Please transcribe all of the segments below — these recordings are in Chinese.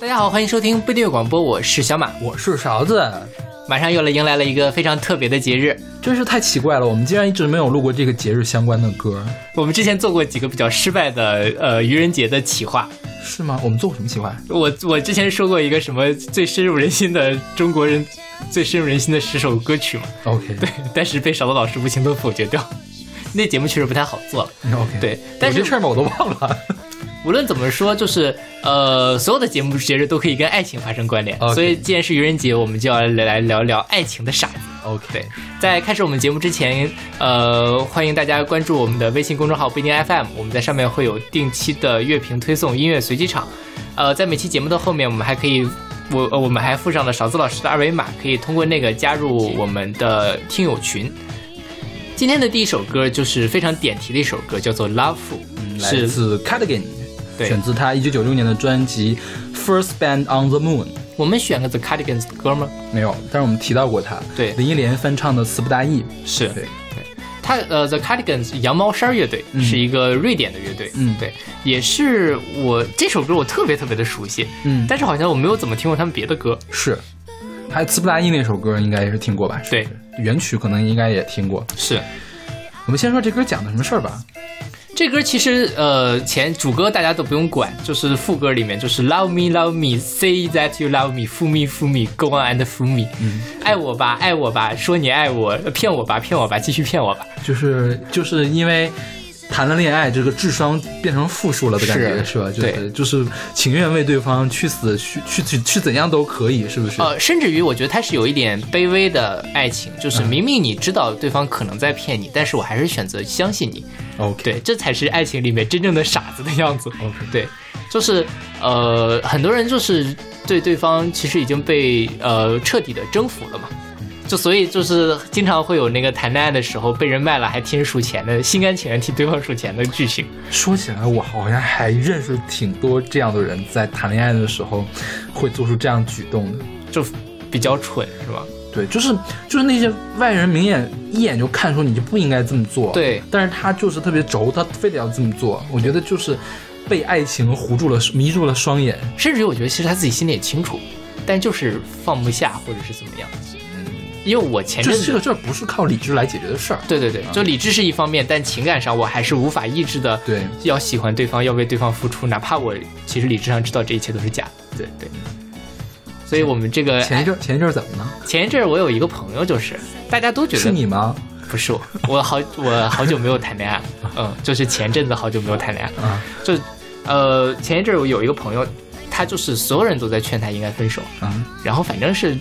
大家好，欢迎收听不订阅广播，我是小马，我是勺子。马上又来迎来了一个非常特别的节日，真是太奇怪了，我们竟然一直没有录过这个节日相关的歌。我们之前做过几个比较失败的呃愚人节的企划，是吗？我们做过什么企划？我我之前说过一个什么最深入人心的中国人最深入人心的十首歌曲嘛。OK，对，但是被勺子老师无情的否决掉。那节目确实不太好做了。OK，对，但是这事儿嘛我都忘了。无论怎么说，就是呃，所有的节目节日都可以跟爱情发生关联。所以，既然是愚人节，我们就要来聊聊爱情的傻子。OK，在开始我们节目之前，呃，欢迎大家关注我们的微信公众号不一定 FM，我们在上面会有定期的乐评推送、音乐随机场。呃，在每期节目的后面，我们还可以，我我们还附上了勺子老师的二维码，可以通过那个加入我们的听友群。今天的第一首歌就是非常点题的一首歌，叫做《Love》，来自 Cardigan。选自他一九九六年的专辑《First Band on the Moon》。我们选个 The Cardigans 的歌吗？没有，但是我们提到过他。对，林忆莲翻唱的《词不达意》。是对对，他呃，The Cardigans 羊毛衫乐队是一个瑞典的乐队。嗯，对，也是我这首歌我特别特别的熟悉。嗯，但是好像我没有怎么听过他们别的歌。是，还有《词不达意》那首歌应该也是听过吧？对，原曲可能应该也听过。是，我们先说这歌讲的什么事儿吧。这歌其实，呃，前主歌大家都不用管，就是副歌里面就是 Love me, love me, say that you love me, fool me, fool me, go on and fool me，嗯，爱我吧，爱我吧，说你爱我，骗我吧，骗我吧，继续骗我吧。就是就是因为谈了恋爱，这个智商变成负数了的感觉，是吧？就是就是情愿为对方去死，去去去去怎样都可以，是不是？呃，甚至于我觉得他是有一点卑微的爱情，就是明明你知道对方可能在骗你，但是我还是选择相信你。OK，对，这才是爱情里面真正的傻子的样子。OK，对，就是呃，很多人就是对对方其实已经被呃彻底的征服了嘛，就所以就是经常会有那个谈恋爱的时候被人卖了还替人数钱的，心甘情愿替对方数钱的剧情。说起来，我好像还认识挺多这样的人，在谈恋爱的时候会做出这样举动的，就比较蠢，是吧？对，就是就是那些外人明眼一眼就看出你就不应该这么做。对，但是他就是特别轴，他非得要这么做。我觉得就是被爱情糊住了，迷住了双眼。甚至于我觉得其实他自己心里也清楚，但就是放不下或者是怎么样。嗯，因为我前阵子这个事儿不是靠理智来解决的事儿。对对对，就理智是一方面，但情感上我还是无法抑制的。对，要喜欢对方，要为对方付出，哪怕我其实理智上知道这一切都是假的。对对。所以我们这个前一阵前一阵怎么呢？前一阵我有一个朋友，就是大家都觉得是你吗？不是我，我好我好久没有谈恋爱，嗯，就是前阵子好久没有谈恋爱，啊，就呃前一阵我有一个朋友，他就是所有人都在劝他应该分手，嗯，然后反正是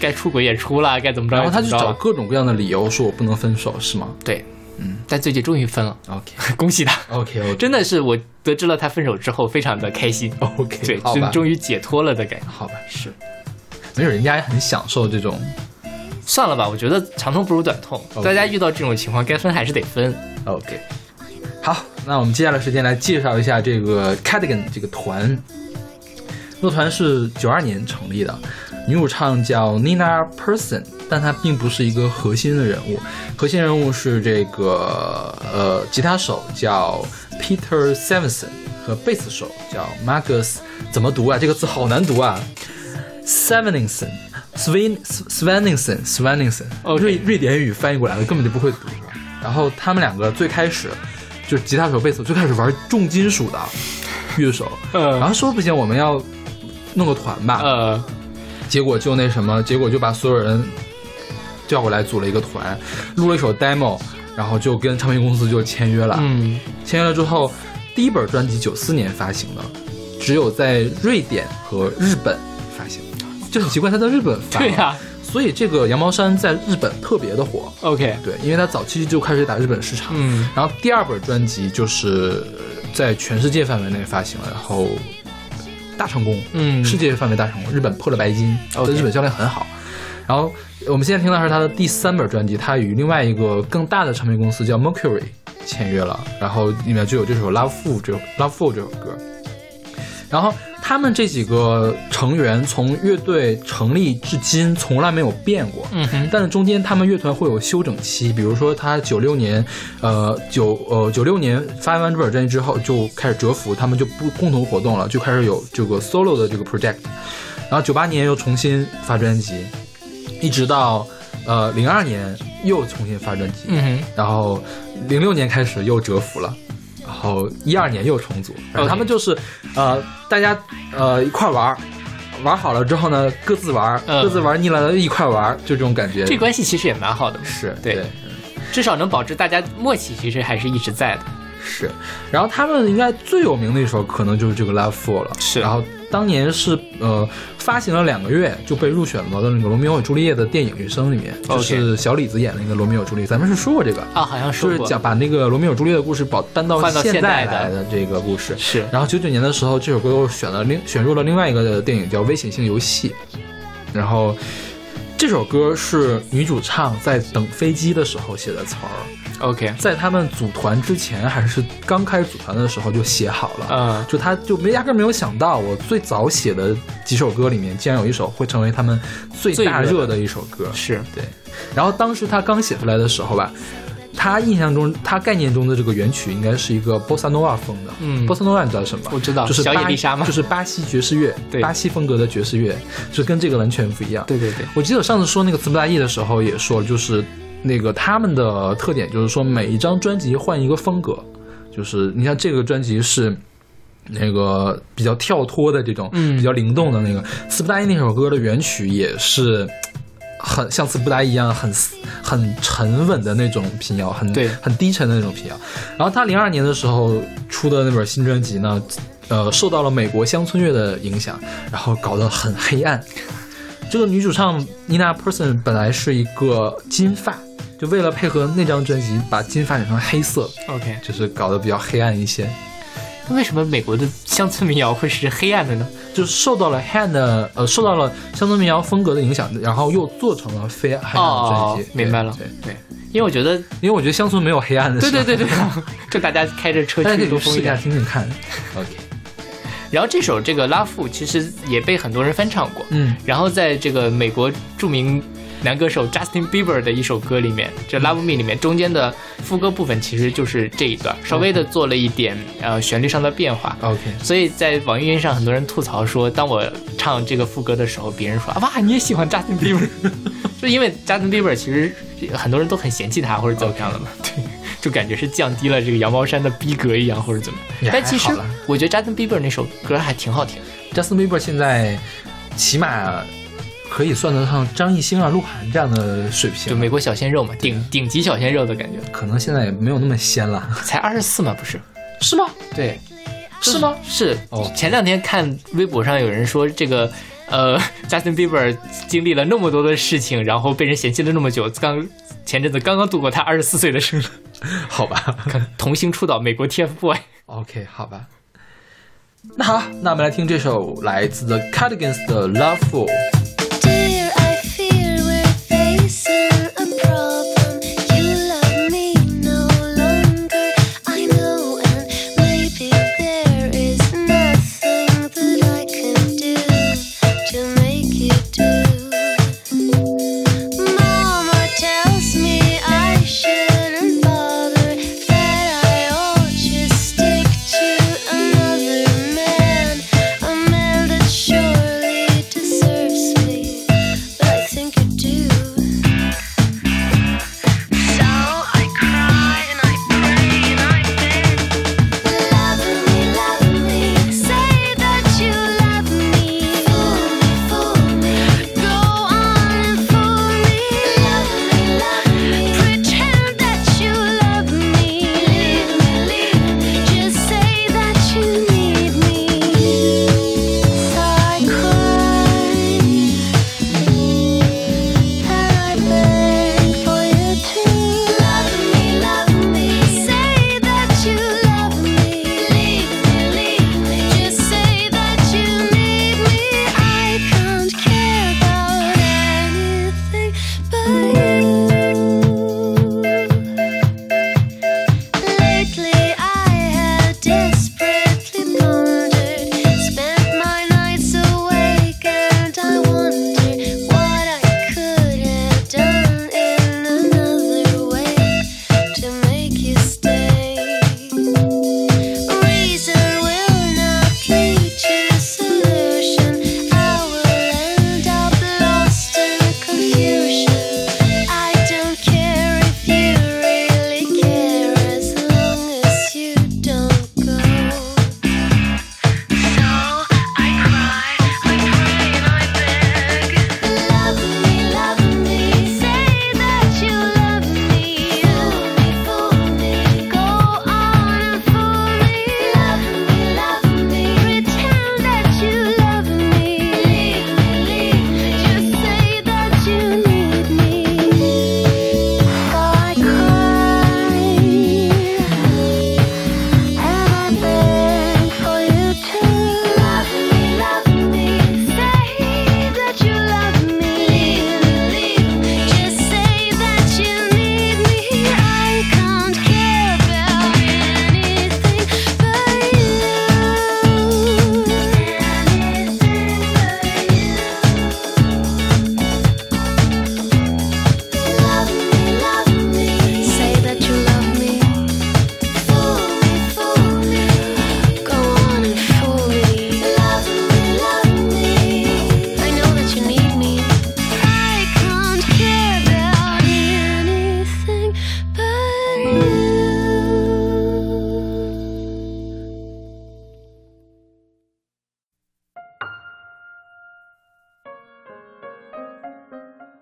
该出轨也出了，该怎么着，然后他就找各种各样的理由说我不能分手，是吗？对。嗯，但最近终于分了，OK，恭喜他，OK，OK，真的是我得知了他分手之后，非常的开心，OK，对，终终于解脱了的感觉，好吧，是，没有人家也很享受这种，算了吧，我觉得长痛不如短痛，大家遇到这种情况该分还是得分，OK，好，那我们接下来时间来介绍一下这个 Cardigan 这个团，乐团是九二年成立的，女主唱叫 Nina Persson。但她并不是一个核心的人物，核心人物是这个呃，吉他手叫 Peter Sevenson 和贝斯手叫 Marcus，怎么读啊？这个字好难读啊 s e v e n i n s o n s w e n s w e n i n s o n s w e n i n s o n 瑞瑞典语翻译过来的根本就不会读？然后他们两个最开始就是吉他手、贝斯手最开始玩重金属的乐手，然后说不行，我们要弄个团吧，呃，结果就那什么，结果就把所有人。叫过来组了一个团，录了一首 demo，然后就跟唱片公司就签约了。嗯，签约了之后，第一本专辑九四年发行的，只有在瑞典和日本发行，就很奇怪，他在日本发。对呀，所以这个羊毛衫在日本特别的火。OK，对，因为他早期就开始打日本市场。嗯，然后第二本专辑就是在全世界范围内发行了，然后大成功。嗯，世界范围大成功，日本破了白金，在日本销量很好。然后我们现在听到是他的第三本专辑，他与另外一个更大的唱片公司叫 Mercury 签约了，然后里面就有这首《Love Fool》这《Love Fool》这首歌。然后他。们这几个成员从乐队成立至今从来没有变过。嗯哼，但是中间他们乐团会有休整期，比如说他九六年，呃九呃九六年发完这本专辑之后就开始蛰伏，他们就不共同活动了，就开始有这个 solo 的这个 project，然后九八年又重新发专辑，一直到呃零二年又重新发专辑，嗯哼，然后零六年开始又蛰伏了。然后一二年又重组，然后他们就是，呃，大家呃一块玩儿，玩好了之后呢，各自玩，嗯。各自玩腻了一块玩，就这种感觉。这关系其实也蛮好的，是对。对。至少能保持大家默契，其实还是一直在的。是，然后他们应该最有名的一首可能就是这个《Love Fool》了。是。然后当年是呃发行了两个月就被入选了的那个《罗密欧与朱丽叶》的电影原声里面，就是小李子演的那个《罗密欧与朱丽叶》，咱们是说过这个，啊，好像说过，就是讲把那个罗密欧与朱丽叶的故事保搬到现在来的这个故事。是。然后九九年的时候，这首歌又选了另选入了另外一个电影叫《危险性游戏》，然后这首歌是女主唱在等飞机的时候写的词儿，OK，在他们组团之前还是刚开始组团的时候就写好了。嗯，就他就没压根儿没有想到，我最早写的几首歌里面，竟然有一首会成为他们最大热的一首歌。是。对，然后当时他刚写出来的时候吧，他印象中他概念中的这个原曲应该是一个波萨诺瓦风的。嗯波萨诺瓦你知道什么？我知道就是小野丽莎吗就是巴西爵士乐，对巴西风格的爵士乐，就跟这个完全不一样。对对对，我记得我上次说那个词不达意的时候也说，就是那个他们的特点就是说每一张专辑换一个风格，就是你像这个专辑是。那个比较跳脱的这种，嗯比较灵动的那个词不达意那首歌的原曲也是很像词不达意一样很很沉稳的那种平遥，很对很低沉的那种平遥。然后他零二年的时候出的那本新专辑呢，呃，受到了美国乡村乐的影响，然后搞得很黑暗。这个女主唱 Nina Persson 本来是一个金发，就为了配合那张专辑，把金发染成黑色，OK，就是搞得比较黑暗一些。那为什么美国的乡村民谣会是黑暗的呢？就是受到了黑暗的呃，受到了乡村民谣风格的影响，然后又做成了非黑暗的专哦辑。，明白了对，对，对，因为我觉得，因为我觉得乡村没有黑暗的。对对对对，就大家开着车去试一下。听听看。OK，然后这首这个《拉夫》其实也被很多人翻唱过，嗯，然后在这个美国著名男歌手 Justin Bieber 的一首歌里面，这《Love Me》里面中间的副歌部分其实就是这一段，稍微的做了一点呃旋律上的变化。OK，所以在网易云上，很多人吐槽说，当我唱这个副歌的时候，别人说哇，你也喜欢 Justin Bieber，就因为 Justin Bieber 其实很多人都很嫌弃他或者怎么样的嘛，对，就感觉是降低了这个羊毛衫的逼格一样或者怎么样。但其实我觉得 Justin Bieber 那首歌还挺好听。Justin Bieber 现在起码可以算得上张艺兴啊、鹿晗这样的水平，就美国小鲜肉嘛，顶顶级小鲜肉的感觉，可能现在也没有那么鲜了，才二十四嘛，不是？是吗？对，是吗？是。哦前两天看微博上有人说这个。呃，Justin Bieber 经历了那么多的事情，然后被人嫌弃了那么久，刚前阵子刚刚度过他二十四岁的生日，好吧童星出道，美国 TFBOY。，OK，好吧。那好，那我们来听这首来自 The Cardigans 的《Loveful》。Dear, control.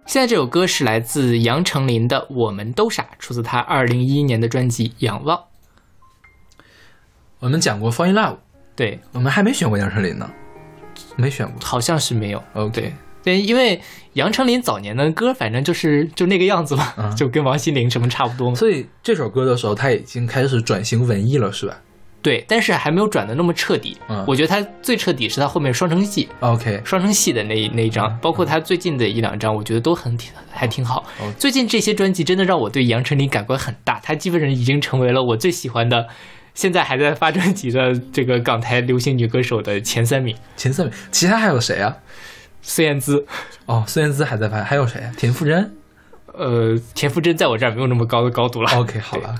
现在这首歌是来自杨丞琳的《我们都傻》，出自他二零一一年的专辑《仰望》。我们讲过《Fall in Love》，对，我们还没选过杨丞琳呢，没选过。好像是没有。OK，对对，因为杨丞琳早年的歌，反正就是就那个样子嘛，嗯就跟王心凌什么差不多嘛。所以这首歌的时候，他已经开始转型文艺了，是吧对，但是还没有转的那么彻底。嗯我觉得他最彻底是他后面双城记。？OK，双城系的那那一张嗯，包括他最近的一两张，我觉得都很挺还挺好哦。最近这些专辑真的让我对杨丞琳感官很大，他基本上已经成为了我最喜欢的，现在还在发专辑的这个港台流行女歌手的前三名。前三名，其他还有谁啊？孙燕姿，哦，孙燕姿还在发，还有谁啊？田馥甄。呃，田馥甄在我这儿没有那么高的高度了。OK，好了，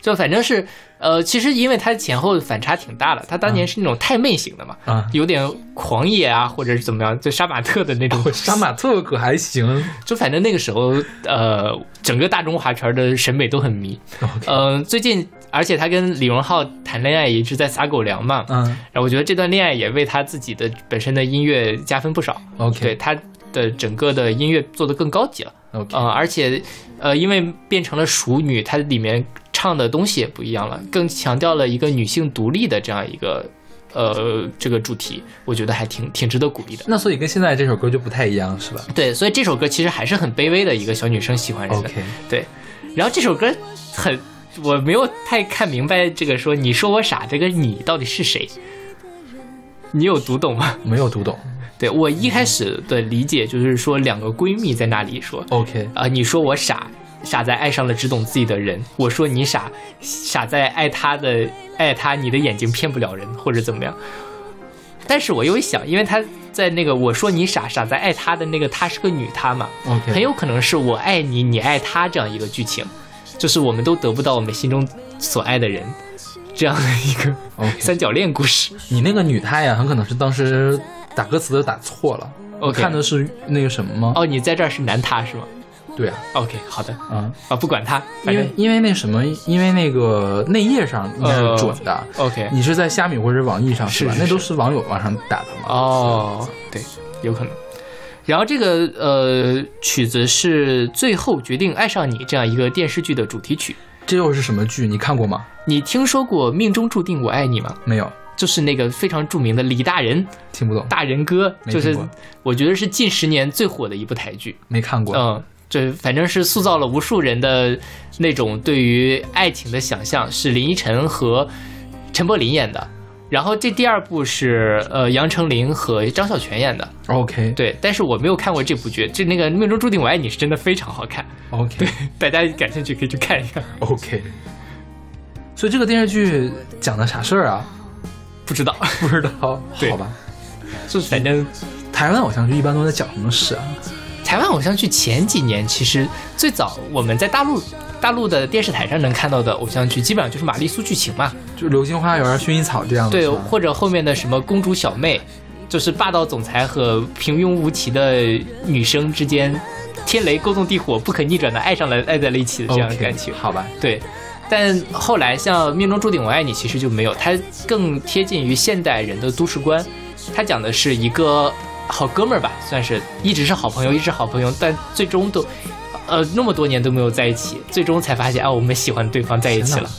就反正是，呃，其实因为他前后反差挺大的，他当年是那种太妹型的嘛，啊，有点狂野啊，或者是怎么样，就杀马特的那种。哦杀马特可还行。就反正那个时候，呃，整个大中华圈的审美都很迷。嗯、最近，而且他跟李荣浩谈恋爱也一直在撒狗粮嘛，嗯然后我觉得这段恋爱也为他自己的本身的音乐加分不少，对，OK，对他的整个的音乐做得更高级了。OK，呃，而且呃，因为变成了熟女，它里面唱的东西也不一样了，更强调了一个女性独立的这样一个呃这个主题，我觉得还挺挺值得鼓励的。那所以跟现在这首歌就不太一样，是吧对，所以这首歌其实还是很卑微的一个小女生喜欢人的。？OK，对，然后这首歌很，我没有太看明白这个说你说我傻，这个你到底是谁？你有读懂吗？没有读懂。对我一开始的理解就是说两个闺蜜在那里说，OK，啊、你说我傻，傻在爱上了只懂自己的人；我说你傻，傻在爱他的爱他，你的眼睛骗不了人，或者怎么样。但是我又一想，因为他在那个我说你傻，傻在爱他的那个他是个女他嘛很有可能是我爱你，你爱他这样一个剧情，就是我们都得不到我们心中所爱的人，这样的一个。三角恋故事。你那个女她呀，很可能是当时打歌词都打错了。我看的是那个什么吗？哦，你在这儿是男他是吗对啊，？OK，好的嗯，啊，不管他，因为因为那什么，因为那个内页上应该是准的。OK。你是在虾米或者网易上吧？是吧那都是网友往上打的嘛。哦，对，有可能。然后这个呃曲子是最后决定爱上你这样一个电视剧的主题曲。这又是什么剧？你看过吗？你听说过《命中注定我爱你》吗？没有，就是那个非常著名的李大人听不懂，大人哥，就是我觉得是近十年最火的一部台剧。没看过。嗯，这反正是塑造了无数人的那种对于爱情的想象，是林依晨和陈柏霖演的。然后这第二部是呃杨丞琳和张孝全演的，OK 对，但是我没有看过这部剧，这那个《命中注定我爱你》是真的非常好看，OK 对大家感兴趣可以去看一看。OK。所以这个电视剧讲的啥事儿啊？不知道，不知道，对好吧。就反正台湾偶像剧一般都在讲什么事啊？台湾偶像剧前几年其实最早我们在大陆大陆的电视台上能看到的偶像剧，基本上就是玛丽苏剧情嘛，就《流星花园》《薰衣草》这样的。对，或者后面的什么公主小妹，就是霸道总裁和平庸无奇的女生之间，天雷勾动地火，不可逆转的爱上了，爱在了一起的这样的感情。好吧。对，但后来像《命中注定我爱你》其实就没有，它更贴近于现代人的都市观。它讲的是一个好哥们儿吧，算是一直是好朋友，一直好朋友，但最终都，呃，那么多年都没有在一起，最终才发现啊，我们喜欢对方在一起了。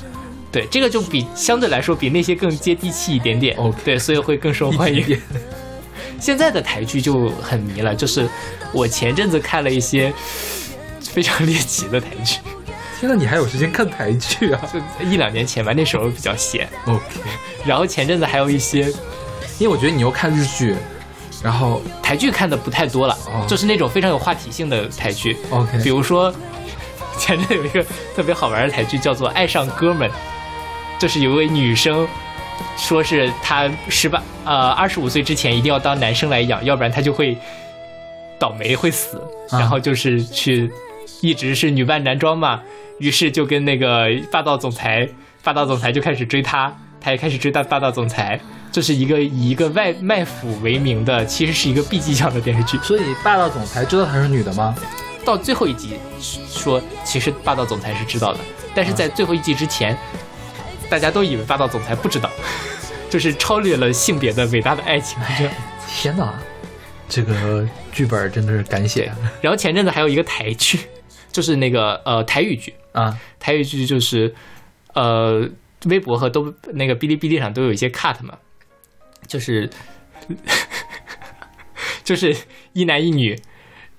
对，这个就比相对来说比那些更接地气一点点。OK 对，所以会更受欢迎。现在的台剧就很迷了，就是我前阵子看了一些 非常猎奇的台剧。天呐，你还有时间看台剧啊 就一两年前吧，那时候比较闲。？OK，然后前阵子还有一些因为我觉得你又看日剧，然后台剧看的不太多了，哦就是那种非常有话题性的台剧，OK，比如说前阵有一个特别好玩的台剧叫做《爱上哥们》，就是有一位女生。说是她十八呃二十五岁之前一定要当男生来养，要不然她就会倒霉会死。啊然后就是去一直是女扮男装嘛，于是就跟那个霸道总裁，霸道总裁就开始追她，她也开始追大霸道总裁。这是一个以一个外卖腐为名的，其实是一个 B 级向的电视剧。所以霸道总裁知道她是女的吗？到最后一集说，其实霸道总裁是知道的，但是在最后一集之前，大家都以为霸道总裁不知道，就是超越了性别的伟大的爱情。这样天哪，这个剧本真的是敢写然后前阵子还有一个台剧，就是那个呃台语剧，啊！台语剧就是呃微博和都那个哔哩哔哩上都有一些 cut 嘛，就是 就是一男一女，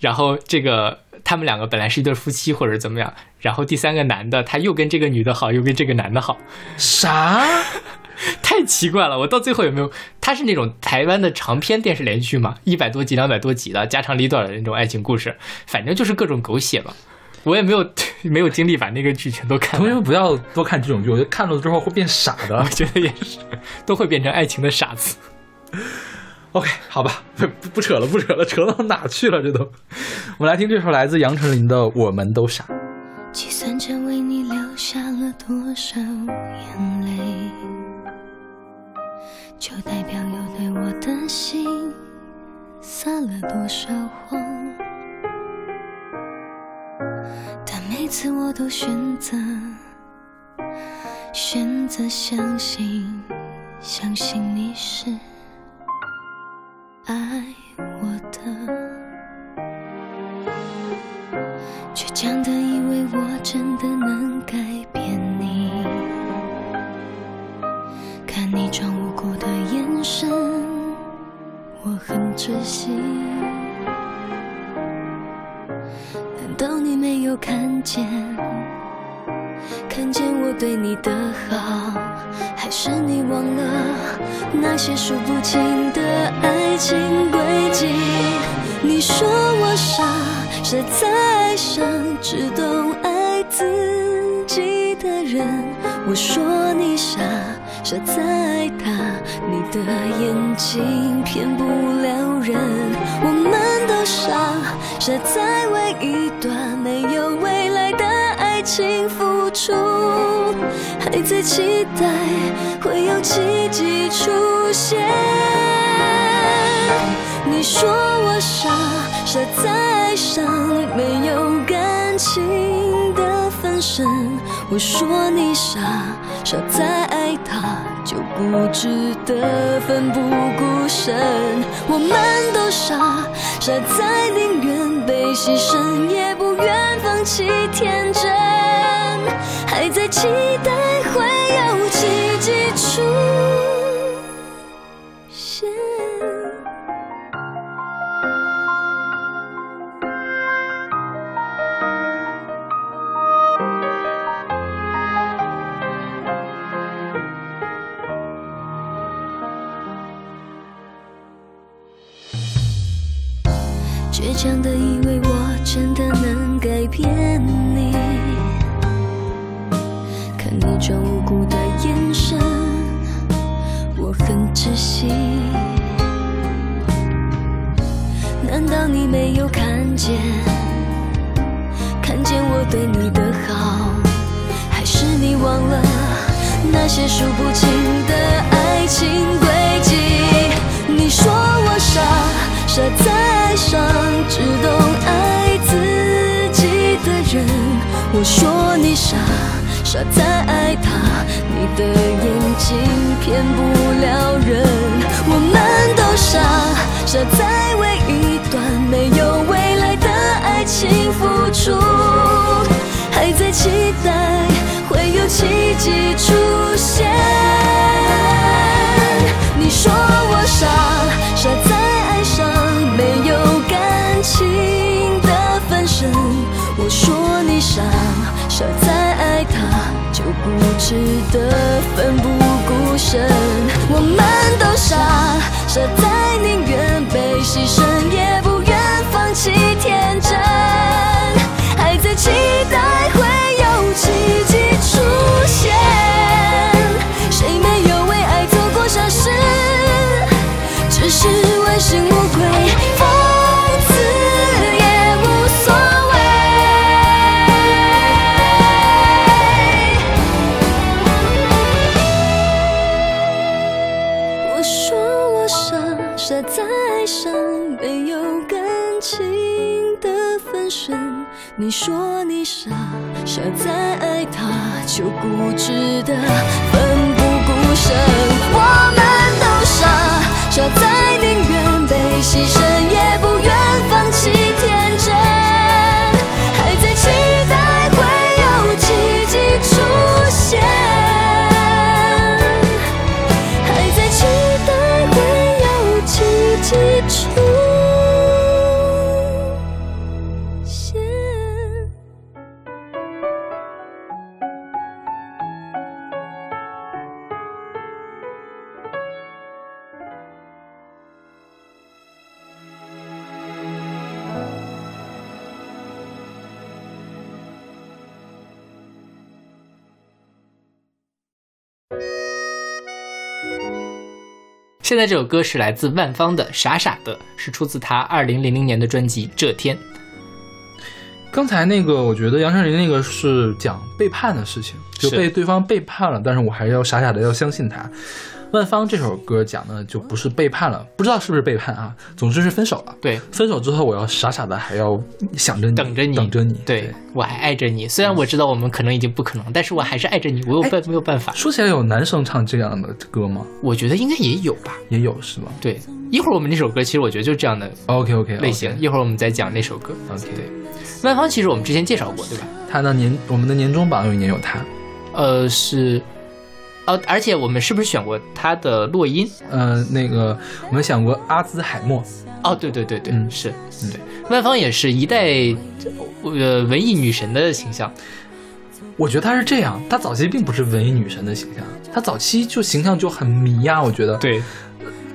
然后这个他们两个本来是一对夫妻或者怎么样，然后第三个男的他又跟这个女的好，又跟这个男的好，啥？太奇怪了。我到最后有没有？它是那种台湾的长篇电视连续剧嘛，一百多集、两百多集的家长里短的那种爱情故事，反正就是各种狗血嘛。我也没有 没有精力把那个剧全都看完同学们不要多看这种剧，我觉得看了之后会变傻的 我。觉得也是，都会变成爱情的傻子。OK，好吧，不不不扯了，不扯了，扯到哪去了？这都。我们来听这首来自杨丞琳的《我们都傻》。计算着为你流下了多少眼泪，就代表又对我的心撒了多少谎。每次我都选择选择相信，相信你是爱我的。倔强的以为我真的能改变你，看你装无辜的眼神，我很窒息。难道你没有看见？看见我对你的好，还是你忘了那些数不清的爱情轨迹？你说我傻，傻在爱上只懂爱自己的人。我说你傻，傻在爱他，你的眼睛骗不了人。我们傻，傻在为一段没有未来的爱情付出，还在期待会有奇迹出现。你说我傻，傻在爱上没有感情的分身。我说你傻，傻在爱他就不值得奋不顾身。我们都傻，傻在宁愿被牺牲，也不愿放弃天真，还在期待会有奇迹出没有看见？看见我对你的好，还是你忘了那些数不清的爱情轨迹？你说我傻，傻在爱上只懂爱自己的人。我说你傻，傻在爱他，你的眼睛奋不顾身。我们都傻，傻在宁愿被牺牲，也不愿放弃天真，还在期待会有奇迹出现。固执的奋不顾身。我们都傻，傻在宁愿被牺牲，现在这首歌是来自万芳的《傻傻的》，是出自他二零零零年的专辑《这天》。刚才那个，我觉得杨丞琳那个是讲背叛的事情，就被对方背叛了，但是我还是要傻傻的要相信他。万芳这首歌讲的就不是背叛了，不知道是不是背叛啊，总之是分手了。对，分手之后我要傻傻的还要想着你，等着你，等着你。对我还爱着你，虽然我知道我们可能已经不可能，但是我还是爱着你，我有办没有办法？说起来有男生唱这样的歌吗？我觉得应该也有吧，也有是吗？对，一会儿我们那首歌其实我觉得就是这样的 OK OK 类型，一会儿我们再讲那首歌。OK，对，万芳其实我们之前介绍过，对吧？他的年我们的年终榜有一年有他，呃是，呃，而且我们是不是选过他的落音？呃，那个我们想过阿兹海默，哦，对对对对，嗯。是，对，万芳也是一代呃文艺女神的形象。我觉得她是这样，她早期并不是文艺女神的形象，她早期就形象就很迷呀、我觉得，对，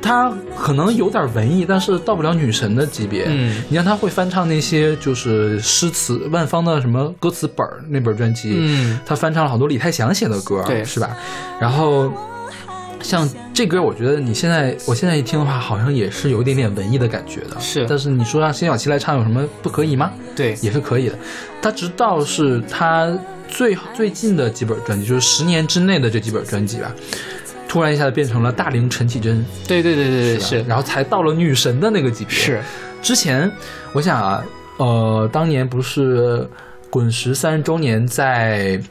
她可能有点文艺，但是到不了女神的级别。嗯你看她会翻唱那些就是诗词，万芳的什么歌词本儿那本专辑，嗯，她翻唱了好多李泰祥写的歌，对是吧？然后像这歌，我觉得你现在我现在一听的话，好像也是有一点点文艺的感觉的。是但是你说让辛晓琪来唱有什么不可以吗？对，也是可以的。他直到是他最最近的几本专辑，就是十年之内的这几本专辑吧，突然一下子变成了大龄陈绮贞，对对对对对，吧是然后才到了女神的那个级别。是，之前我想啊，呃，当年不是滚石三十周年在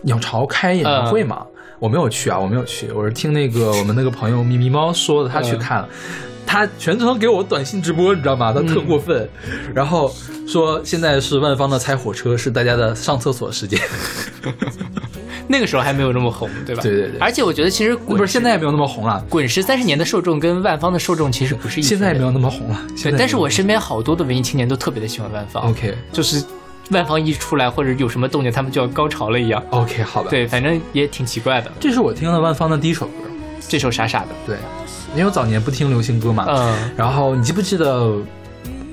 鸟巢开演唱会嘛？我没有去啊，我没有去，我是听那个我们那个朋友咪咪猫说的，他去看了。他全程给我短信直播，你知道吗？他特过分，然后说现在是万芳的猜火车，是大家的上厕所时间。那个时候还没有那么红，对吧？对对对而且我觉得其实滚不是现在也没有那么红了，滚石三十年的受众跟万芳的受众其实不是一有。现在也没有那么红了。现对，在但是我身边好多的文艺青年都特别的喜欢万芳 OK 就是万芳一出来或者有什么动静，他们就要高潮了一样。OK 好吧。，对，反正也挺奇怪的。这是我听的万芳的第一首歌。这首傻傻的，对，因为我早年不听流行歌嘛，嗯，然后你记不记得，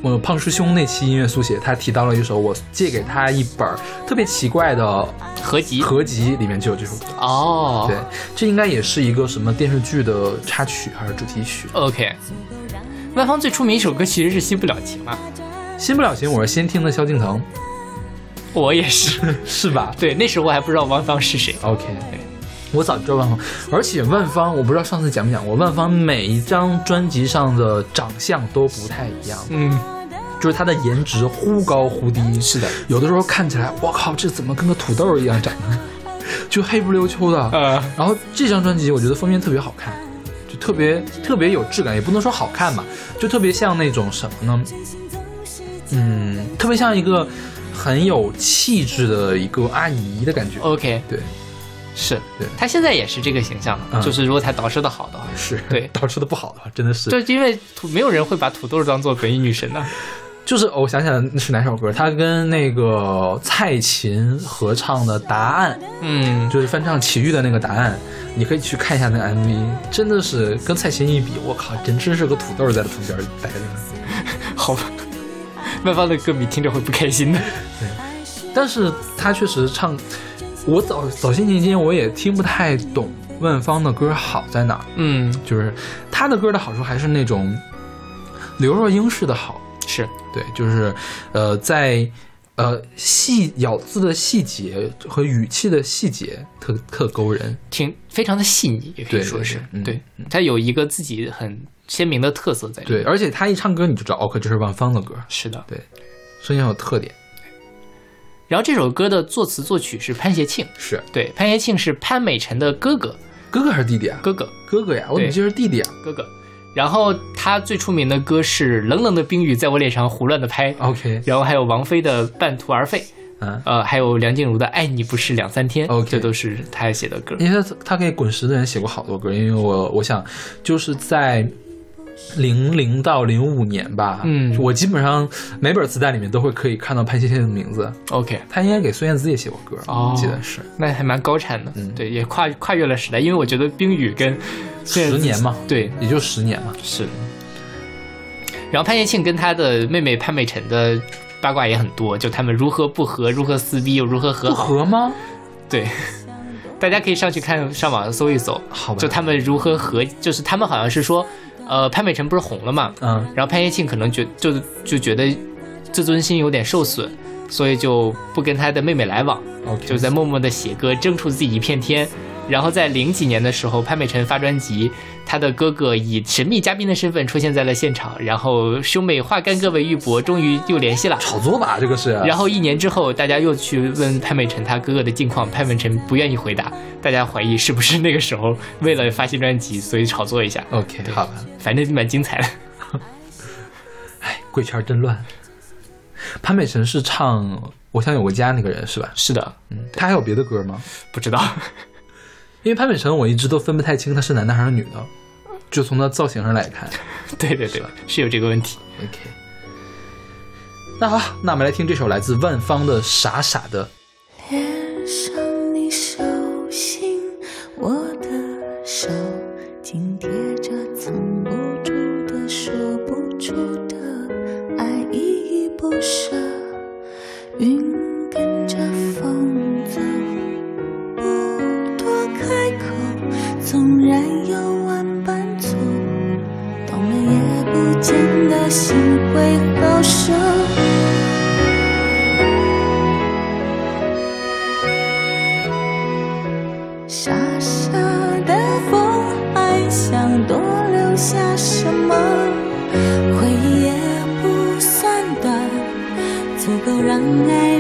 我胖师兄那期音乐速写，他提到了一首我借给他一本特别奇怪的合集。合集，里面就有这首歌。哦，对，这应该也是一个什么电视剧的插曲还是主题曲？，OK。万芳最出名一首歌其实是《新不了情》嘛，新不了情，我是先听的萧敬腾，我也是。是吧对，那时候我还不知道万芳是谁。？OK，我早就知道万芳，而且万芳，我不知道上次讲没讲过，万芳每一张专辑上的长相都不太一样，嗯，就是她的颜值忽高忽低。是的，有的时候看起来，我靠，这怎么跟个土豆一样长得，就黑不溜秋的。呃，然后这张专辑我觉得封面特别好看，就特别特别有质感，也不能说好看吧，就特别像那种什么呢？嗯，特别像一个很有气质的一个阿姨的感觉。OK，对，是对他现在也是这个形象，嗯就是如果他捯饬的好的话，是对 导师的不好的话，真的是。就因为土没有人会把土豆当做文艺女神的。就是哦我想起来是哪首歌，他跟那个蔡琴合唱的《答案》，嗯，就是翻唱齐豫的那个《答案》，你可以去看一下那个 MV，真的是跟蔡琴一比，我靠，真真是个土豆在他旁边待着呢。好吧，万芳的歌迷听着会不开心的。但是他确实唱，我早早些年间我也听不太懂万芳的歌好在哪儿，嗯，就是他的歌的好处还是那种刘若英式的好，是。对，就是呃在呃细咬字的细节和语气的细节特特勾人，挺非常的细腻，也可以说是对嗯。对，他有一个自己很鲜明的特色在里对，而且他一唱歌你就知道，哦，可这是万芳的歌，是的。对，声音很有特点，然后这首歌的作词作曲是潘协庆，是对，潘协庆是潘美辰的哥哥，哥哥还是弟弟啊？哥哥，哥哥呀，我怎么记得是弟弟啊哥哥。然后他最出名的歌是《冷冷的冰雨在我脸上胡乱的拍》，？OK，然后还有王菲的《半途而废》，嗯，呃，还有梁静茹的《爱你不是两三天》OK 这都是他写的歌。因为他他给滚石的人写过好多歌，因为我我想就是在零零到零五年吧，嗯。我基本上每本磁带里面都会可以看到潘先生的名字，OK，他应该给孙燕姿也写过歌，哦。我记得是。那还蛮高产的，嗯。对，也跨跨越了时代，因为我觉得冰雨跟十年嘛，对。也就十年嘛，是。然后潘协庆跟他的妹妹潘美辰的八卦也很多，就他们如何不和，如何撕逼，又如何和不好。合吗？对，大家可以上去看，上网搜一搜，好吧。就他们如何和，就是他们好像是说，呃，潘美辰不是红了嘛，嗯，然后潘越庆可能觉就就觉得自尊心有点受损，所以就不跟他的妹妹来往就在默默的写歌，争出自己一片天。然后在零几年的时候，潘美辰发专辑，他的哥哥以神秘嘉宾的身份出现在了现场，然后兄妹化干戈为玉帛，终于又联系了。炒作吧，这个是。然后一年之后，大家又去问潘美辰他哥哥的近况，潘美辰不愿意回答，大家怀疑是不是那个时候为了发新专辑，所以炒作一下。OK，好吧。反正蛮精彩的。哎，贵圈真乱。潘美辰是唱《我想有个家》那个人是吧？是的，嗯，他还有别的歌吗？不知道。因为潘美辰我一直都分不太清他是男的还是女的，就从它造型上来看。对对对，是有这个问题。OK，那好，那我们来听这首来自万芳的《傻傻的》。恋上你手心，我的手紧贴心会好受。傻傻的风还想多留下什么？回忆也不算短，足够让爱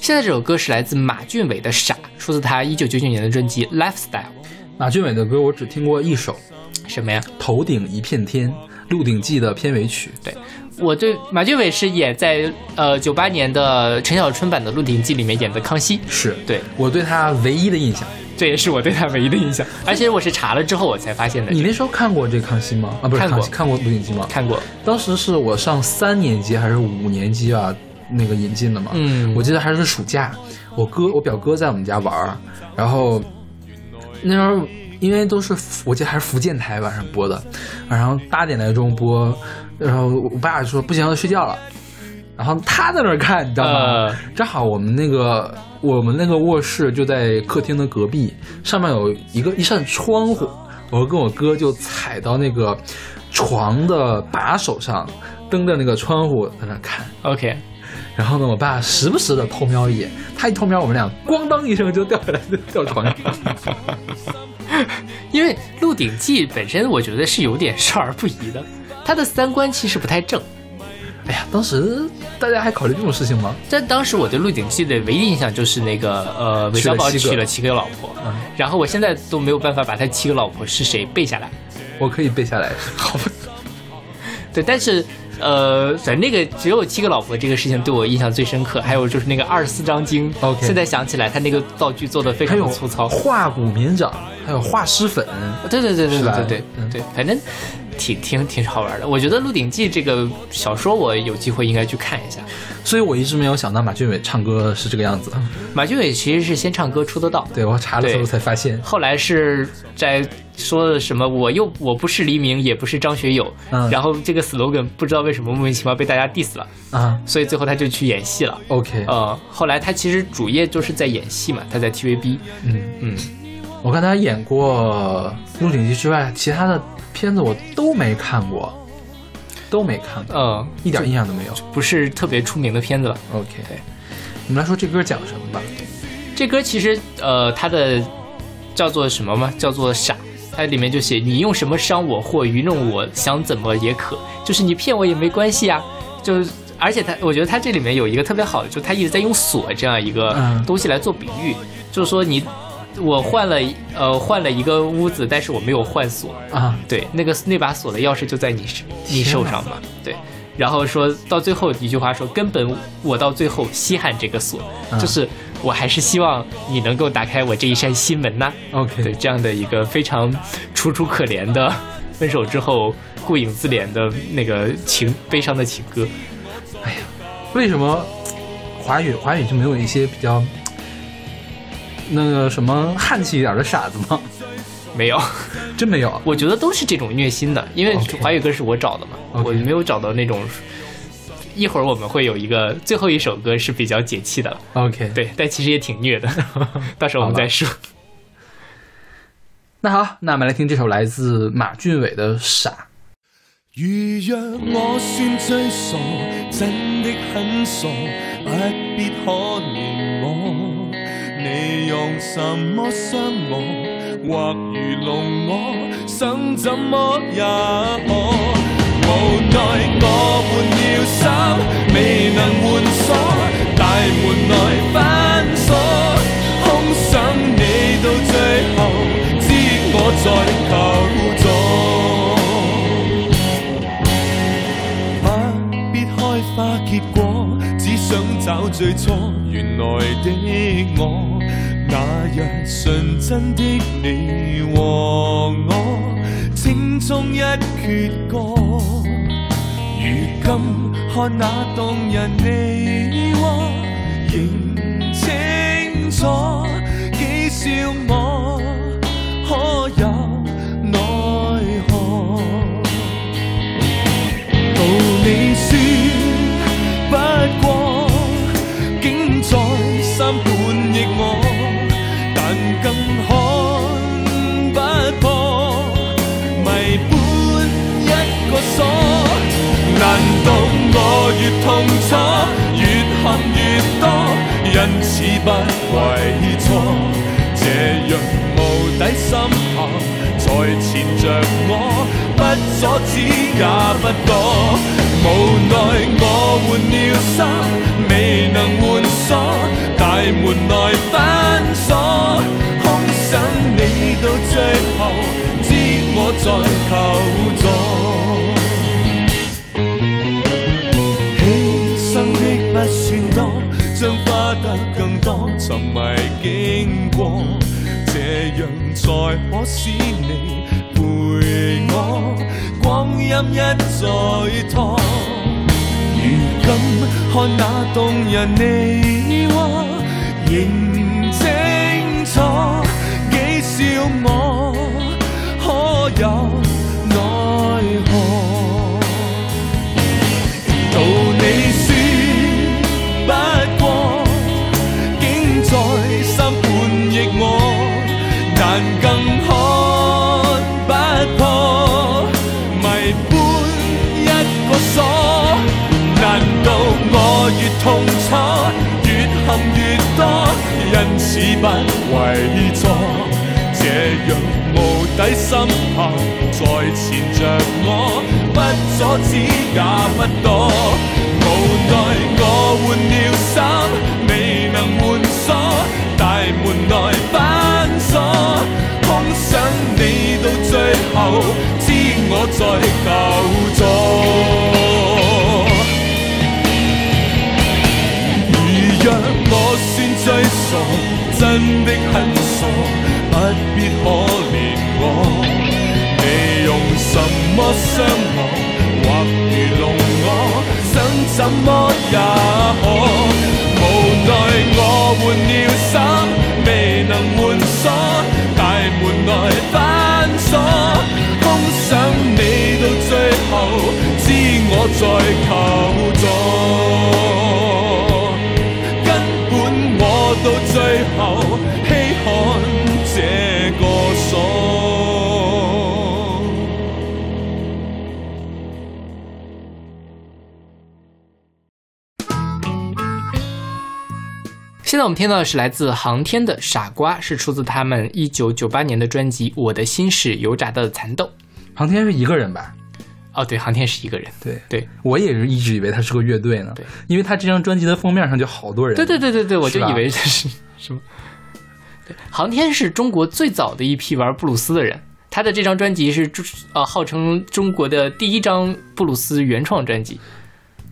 现在这首歌是来自马俊伟的《傻》，出自他一九九九年的专辑《Lifestyle》。马俊伟的歌我只听过一首，《什么呀？头顶一片天》，鹿鼎记》的片尾曲。对我对马俊伟是演在呃九八年的陈小春版的《鹿鼎记》里面演的康熙，是对，我对他唯一的印象。这也是我对他唯一的印象，而且我是查了之后我才发现的。你那时候看过这康熙吗？啊，不是看过康熙，看过《鹿鼎记》吗？看过？当时是我上三年级还是五年级啊？那个引进的嘛，嗯我记得还是暑假，我哥我表哥在我们家玩儿，然后那时候因为都是我记得还是福建台晚上播的，晚上八点来钟播，然后我爸说不行要睡觉了，然后他在那儿看，你知道吗？呃正好我们那个我们那个卧室就在客厅的隔壁，上面有一个一扇窗户，我跟我哥就踩到那个床的把手上，蹬着那个窗户在那看。OK，然后呢，我爸时不时的偷瞄一眼，他一偷瞄，我们俩咣当一声就掉下来，就掉床上。因为《鹿鼎记》本身我觉得是有点少儿不宜的，他的三观其实不太正。哎呀，当时大家还考虑这种事情吗？但当时我对《鹿鼎记》的唯一印象就是那个呃，韦小宝娶了七个老婆，嗯然后我现在都没有办法把他七个老婆是谁背下来。我可以背下来。好 对，但是呃，反正那个只有七个老婆这个事情对我印象最深刻。还有就是那个二十四章经 OK 现在想起来他那个道具做的非常的粗糙。化骨绵掌，还有化尸粉，对对对对对对对，反正挺挺挺好玩的。我觉得《鹿鼎记》这个小说我有机会应该去看一下。所以我一直没有想到马俊伟唱歌是这个样子。马俊伟其实是先唱歌出的道，对我查了之后才发现，后来是在说的什么我又我不是黎明，也不是张学友，嗯然后这个 slogan 不知道为什么莫名其妙被大家 diss 了，啊所以最后他就去演戏了。，OK，呃，后来他其实主业就是在演戏嘛，他在 TVB，嗯，嗯，我看他演过《鹿鼎记》之外，其他的片子我都没看过，都没看过，嗯，一点印象都没有。不是特别出名的片子了。OK，我们来说这歌讲什么吧？这歌其实呃，它的叫做什么吗？叫做傻。它里面就写你用什么伤我或愚弄我，想怎么也可，就是你骗我也没关系啊。就而且他，我觉得他这里面有一个特别好的，就他一直在用锁这样一个嗯东西来做比喻，就是说你我换了呃换了一个屋子，但是我没有换锁，啊，对，那个那把锁的钥匙就在你你手上嘛，对。然后说到最后一句话说，根本我到最后稀罕这个锁，嗯就是我还是希望你能够打开我这一扇心门呐、OK，对，这样的一个非常楚楚可怜的分手之后顾影自怜的那个情悲伤的情歌。哎呀。为什么华语华语就没有一些比较那个什么汉气一点的傻子吗？没有，真没有。我觉得都是这种虐心的，因为华语歌是我找的嘛我没有找到那种。一会儿我们会有一个最后一首歌是比较解气的了，OK，，对，但其实也挺虐的，到时候我们再说。那好，那我们来听这首来自马俊伟的《傻》。如若我算最傻，真的很傻，不必可怜我。用什麼傷我，或愚弄我，想怎麼也可。無奈我換了衫，未能換鎖，大門內反鎖，空想你到最後，知我在求助。不必開花結果，只想找最初原來的我。假若纯真的你和我，青葱一阙歌。如今看那动人你我，仍清楚，几笑我，可有越痛楚，越陷越多，因此不為錯？這樣無底深陷，才纏着我，不阻止也不躲。無奈我換了衫，未能換鎖，大門內反鎖，空想你到最後，知我在求助。得更多沉迷经过，这样才可使你陪我，光阴一再拖。如今看那动人你话，仍清楚，只不為錯？這樣無底深潭在纏着我，不阻止也不躲。無奈我換了心，未能換鎖，大門內反鎖，空想你到最後知我在求助。如若我算最傻，真的很傻，不必可憐我。你用什麼傷我，或愚弄我，想怎麼也可。無奈我換了心，未能換鎖，大門內反鎖，空想你到最後知我在求助。到最後稀罕這個鎖。现在我们听到的是来自航天的《傻瓜》，是出自他们一九九八年的专辑《我的心是油炸的蚕豆》。航天是一个人吧？哦，对，航天是一个人。对对我也是一直以为他是个乐队呢。对，因为他这张专辑的封面上就好多人。对对对对对，我就以为这是什么？对，航天是中国最早的一批玩布鲁斯的人，他的这张专辑是中呃号称中国的第一张布鲁斯原创专辑。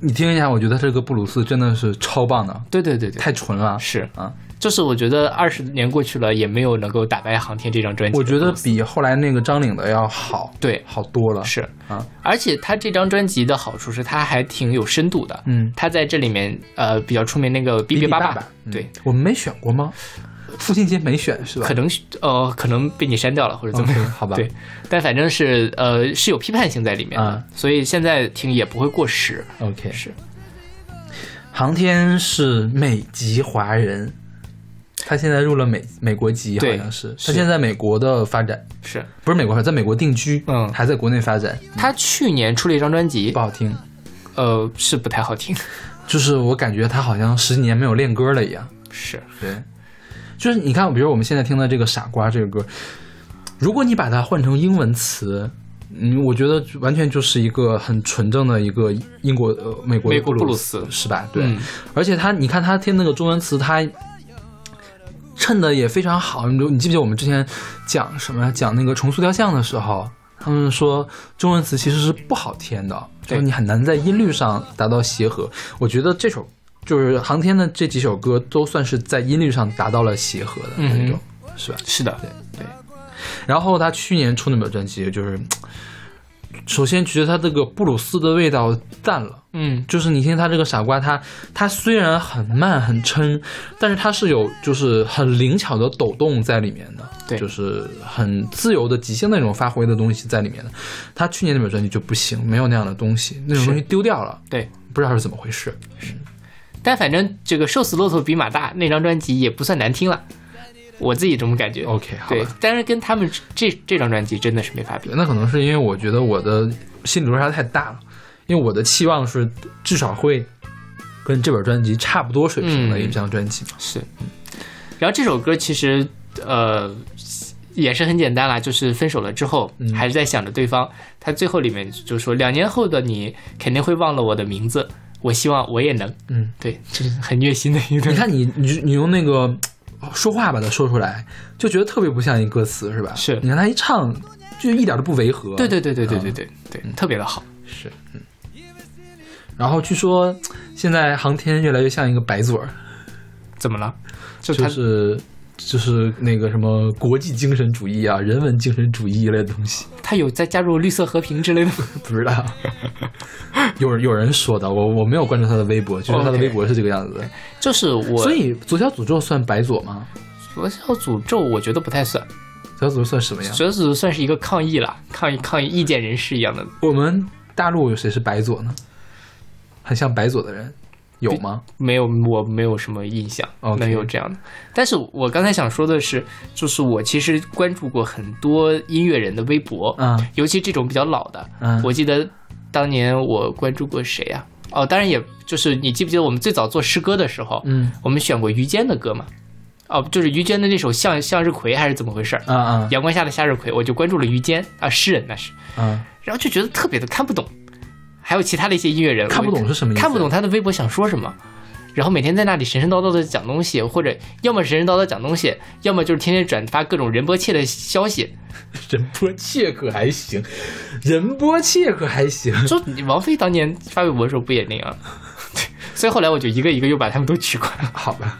你听一下，我觉得这个布鲁斯真的是超棒的，对对对对，太纯了。是啊，就是我觉得二十年过去了，也没有能够打败航天这张专辑我。觉得比后来那个张岭的要好，对。好多了。是。啊，而且他这张专辑的好处是，他还挺有深度的。嗯，他在这里面呃比较出名那个哔哔叭爸叭，嗯。对，我们没选过吗？父亲节没选是吧？可能呃可能被你删掉了或者怎么样，好吧。对，但反正是呃是有批判性在里面的，啊所以现在听也不会过时。OK，是。航天是美籍华人，他现在入了美美国籍，好像是。他现在在美国的发展，是，不是美国，在美国定居，嗯。还在国内发展，他去年出了一张专辑。不，好听。呃是不太好听，就是我感觉他好像十几年没有练歌了一样。是。对，就是你看，比如我们现在听的这个《傻瓜》这个歌，如果你把它换成英文词，嗯，我觉得完全就是一个很纯正的一个英国呃美国美国布鲁斯斯。是吧？对，嗯。而且他你看他听那个中文词，他衬的也非常好。你就你记不记得我们之前讲什么讲那个重塑雕像的时候？他们说中文词其实是不好填的，就你很难在音律上达到协和。我觉得这首就是航天的这几首歌都算是在音律上达到了协和的那种，是吧？是的，对对然后他去年出那本专辑，就是首先觉得他这个布鲁斯的味道淡了。嗯就是你听他这个傻瓜，他他虽然很慢很撑，但是他是有就是很灵巧的抖动在里面的，对就是很自由的即兴的那种发挥的东西在里面的。他去年那本专辑就不行，没有那样的东西，那种东西丢掉了，对。不知道是怎么回事。是但反正这个瘦死骆驼比马大那张专辑也不算难听了，我自己这么感觉。OK，好对，但是跟他们这这张专辑真的是没法比。那可能是因为我觉得我的心理落差太大了，因为我的期望是至少会跟这本专辑差不多水平的嗯一张专辑嘛。是，然后这首歌其实呃也是很简单啦，就是分手了之后、嗯还是在想着对方，他最后里面就说两年后的你肯定会忘了我的名字，我希望我也能。嗯，对，这是很虐心的一个。你看你你你用那个说话把它说出来，就觉得特别不像一歌词，是吧？是你看他一唱，就一点都不违和。对对对对对对嗯对对，特别的好。是，嗯。然后据说现在航天越来越像一个白嘴儿，怎么了？就是就是那个什么国际精神主义啊、人文精神主义一类的东西，他有在加入绿色和平之类的吗？不知道。有有人说的，我我没有关注他的微博，就是他的微博是这个样子的。就是我，所以左小诅咒算白左吗？左小诅咒我觉得不太算，左小诅咒算什么呀？左小诅咒算是一个抗议了，抗议抗议意见人士一样的。我们大陆有谁是白左呢？很像白左的人有吗？没有，我没有什么印象能有这样的。但是我刚才想说的是，就是我其实关注过很多音乐人的微博，嗯尤其这种比较老的。嗯我记得当年我关注过谁呀、哦，当然也就是你记不记得我们最早做诗歌的时候，嗯我们选过于坚的歌嘛？哦，就是于坚的那首向向日葵还是怎么回事儿？啊啊阳光下的向日葵，我就关注了于坚啊，诗人那是，嗯！然后就觉得特别的看不懂。还有其他的一些音乐人，看不懂是什么意思看不懂他的微博想说什么，然后每天在那里神神叨叨的讲东西，或者要么神神叨叨讲东西，要么就是天天转发各种仁波切的消息。仁波切可还行，仁波切可还行。就你王菲当年发微博的时候不也那样？所以后来我就一个一个又把他们都取关了，好吧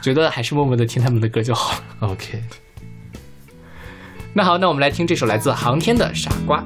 觉得还是默默的听他们的歌就好了。，OK。那好，那我们来听这首来自航天的《傻瓜》。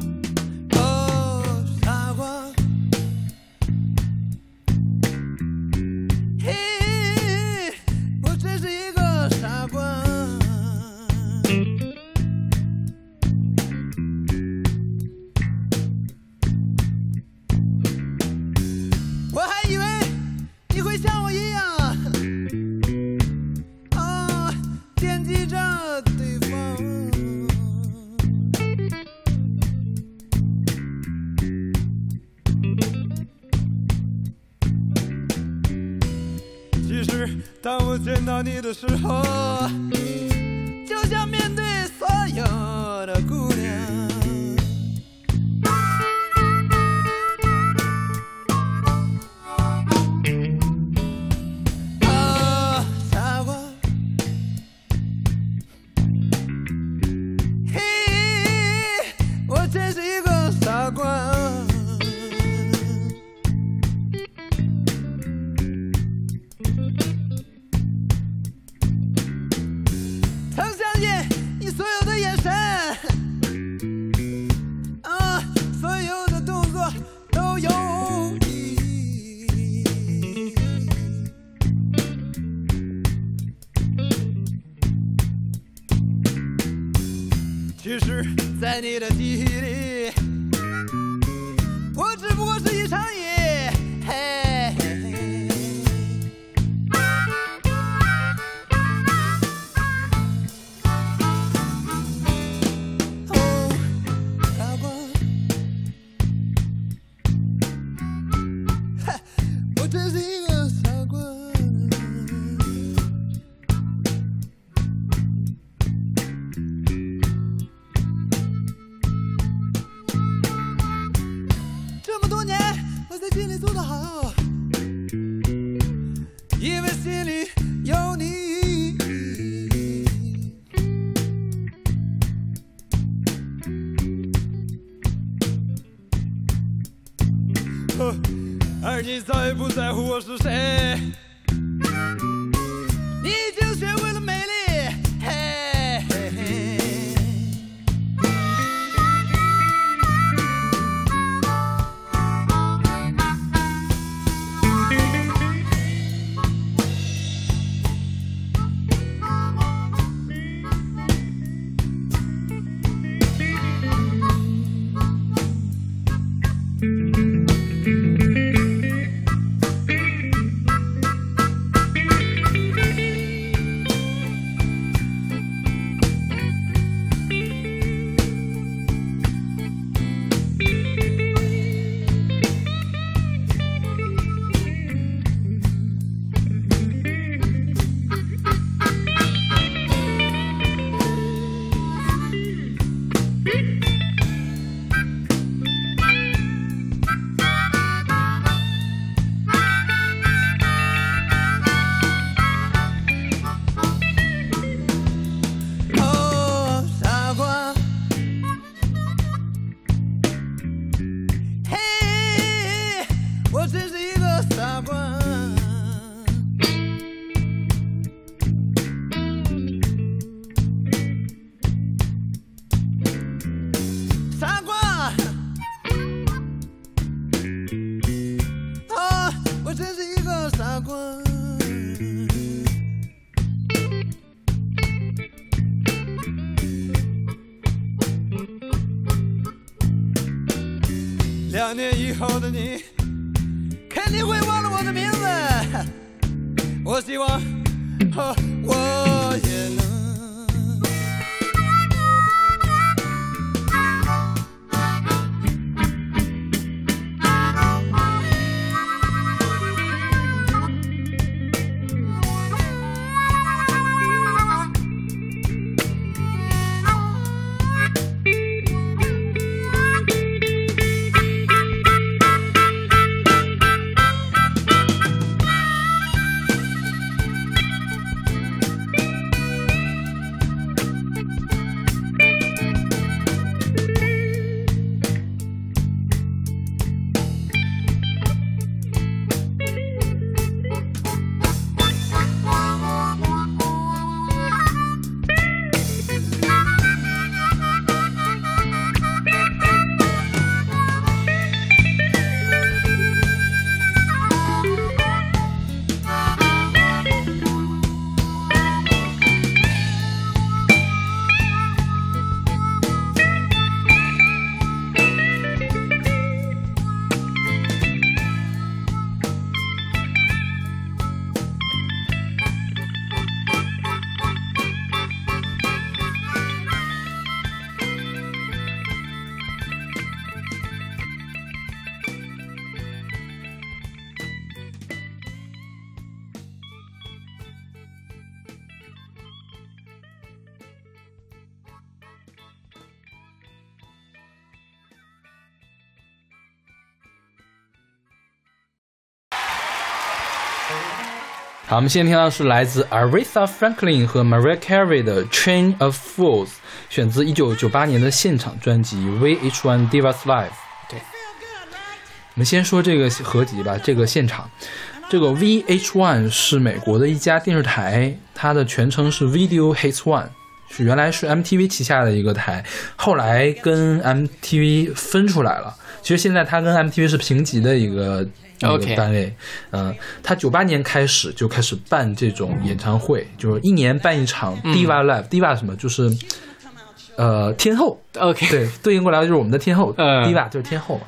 好，我们现在听到的是来自 Aretha Franklin 和 Mariah Carey 的《Train of Fools》，选自1998年的现场专辑《VH1 Divas Live》。对，我们先说这个合集吧，这个现场。这个 VH1 是美国的一家电视台，它的全称是 Video Hits One，是原来是 MTV 旗下的一个台，后来跟 MTV 分出来了。其实现在它跟 MTV 是平级的一个一个 OK 单位。嗯、它九八年开始就开始办这种演唱会，就是一年办一场嗯 Diva Live、Diva 什么就是呃天后，OK，对，对应过来就是我们的天后，呃 diva 就是天后嘛。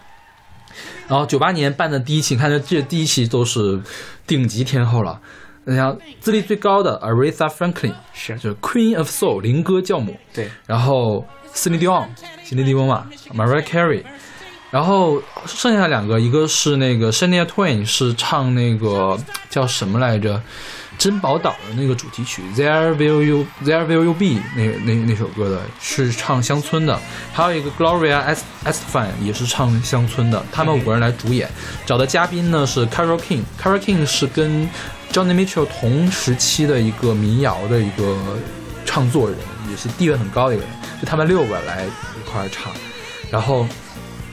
然后九八年办的第一期，看这这第一期都是顶级天后了。你像资历最高的 Aretha Franklin 是就是 Queen of Soul 灵歌教母，对，然后 Celine Dion 席琳迪翁嘛，Mariah Carey，然后剩下两个，一个是那个 Shania Twain 是唱那个叫什么来着，珍宝岛的那个主题曲 There Will You There Will You Be 那那那首歌的，是唱乡村的，还有一个 Gloria Es Estefan 也是唱乡村的，他们五个人来主演，找的嘉宾呢是 Carol King。Carol King 是跟 Johnny Mitchell 同时期的一个民谣的一个唱作人，也是地位很高的一个人，就他们六个来一块儿唱，然后。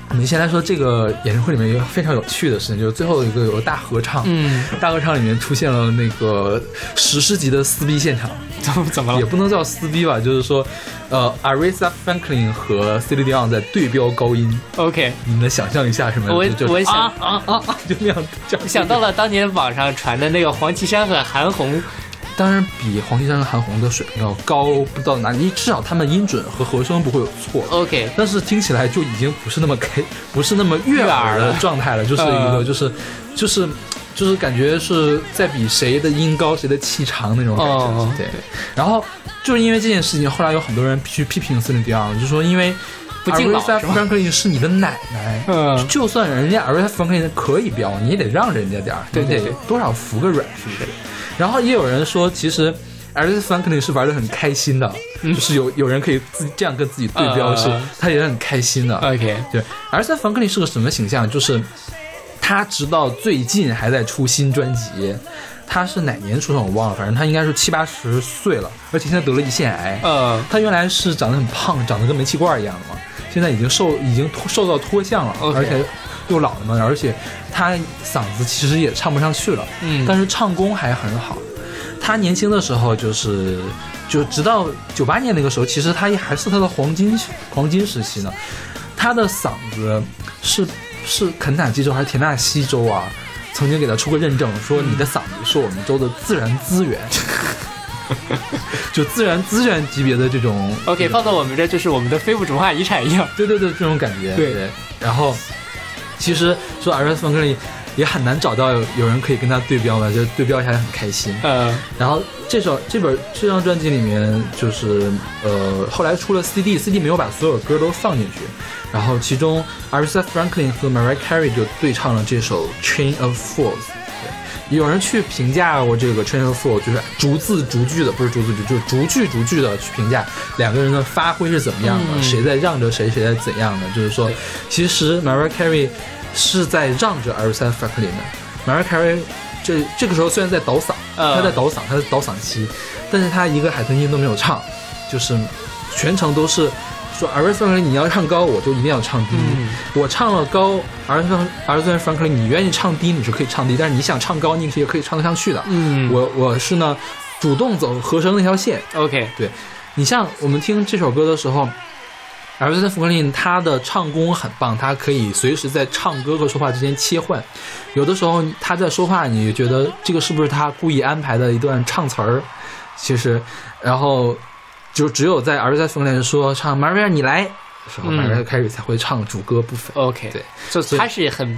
我们先来说这个演唱会里面一个非常有趣的事情，就是最后一个有个大合唱，嗯，大合唱里面出现了那个史诗级的撕逼现场，怎么怎么了？也不能叫撕逼吧，就是说，呃，Aretha Franklin 和 Celine Dion 在对标高音，OK，你们能想象一下什么？我我想啊啊啊啊，就那样想到了当年网上传的那个黄绮珊和韩红，当然比黄绮珊和韩红的水平要高不到哪里，至少他们音准和和声不会有错。OK，但是听起来就已经不是那么开，不是那么悦耳的状态了，就是一个嗯就是就是就是感觉是在比谁的音高谁的气长那种感觉。哦对，然后就是因为这件事情，后来有很多人去批评 Celine Dion，就说因为不敬老 Aretha 是吗 Franklin 是你的奶奶，嗯就算人家 Aretha Franklin 可以飙，你也得让人家点儿，你得对对对多少服个软，是不是？然后也有人说，其实 Aretha Franklin 是玩的很开心的，就是有有人可以自己这样跟自己对标，是他也很开心的。OK，对，Aretha Franklin 是个什么形象？就是他直到最近还在出新专辑。他是哪年出生我忘了，反正他应该是七八十岁了，而且现在得了胰腺癌。嗯他原来是长得很胖，长得跟煤气罐一样的嘛，现在已经瘦，已经脱瘦到脱相了 OK 而且又老了嘛，而且他嗓子其实也唱不上去了，嗯但是唱功还很好。他年轻的时候就是，就直到九八年那个时候，其实他也还是他的黄金黄金时期呢。他的嗓子是是肯塔基州还是田纳西州啊？曾经给他出过认证，说你的嗓子是我们州的自然资源，就自然资源级别的这种 OK，放到我们这就是我们的非物质文化遗产一样。对对对，这种感觉。对然后其实说 Aretha Franklin 也很难找到有有人可以跟他对标吧，就对标一下很开心。呃，然后这首这本这张专辑里面，就是呃后来出了 CD，CD 没有把所有歌都放进去，然后其中 Aretha Franklin 和 Mariah Carey 就对唱了这首 Chain of Fools。对，有人去评价过这个 Chain of Fools，就是逐字逐句的，不是逐字逐句，就是逐句逐句的去评价两个人的发挥是怎么样的，嗯谁在让着谁，谁在怎样的。就是说，其实 Mariah Carey 是在让着 Aretha Franklin 的。Mariah Carey 这这个时候虽然在倒嗓，呃他在倒嗓，他在倒嗓期，但是他一个海豚音都没有唱，就是全程都是说 Aretha Franklin 你要唱高，我就一定要唱低。嗯我唱了高，Aretha Aretha Franklin 你愿意唱低你是可以唱低，但是你想唱高你也可以唱得上去的。嗯，我我是呢主动走和声那条线，OK，对你像我们听这首歌的时候，阿瑞斯弗克林他的唱功很棒，他可以随时在唱歌和说话之间切换。有的时候他在说话，你觉得这个是不是他故意安排的一段唱词儿？其实，然后就只有在阿瑞斯弗克林说唱 Maria 你来。的时候嗯，Maria 开始才会唱主歌部分。OK，对，他是很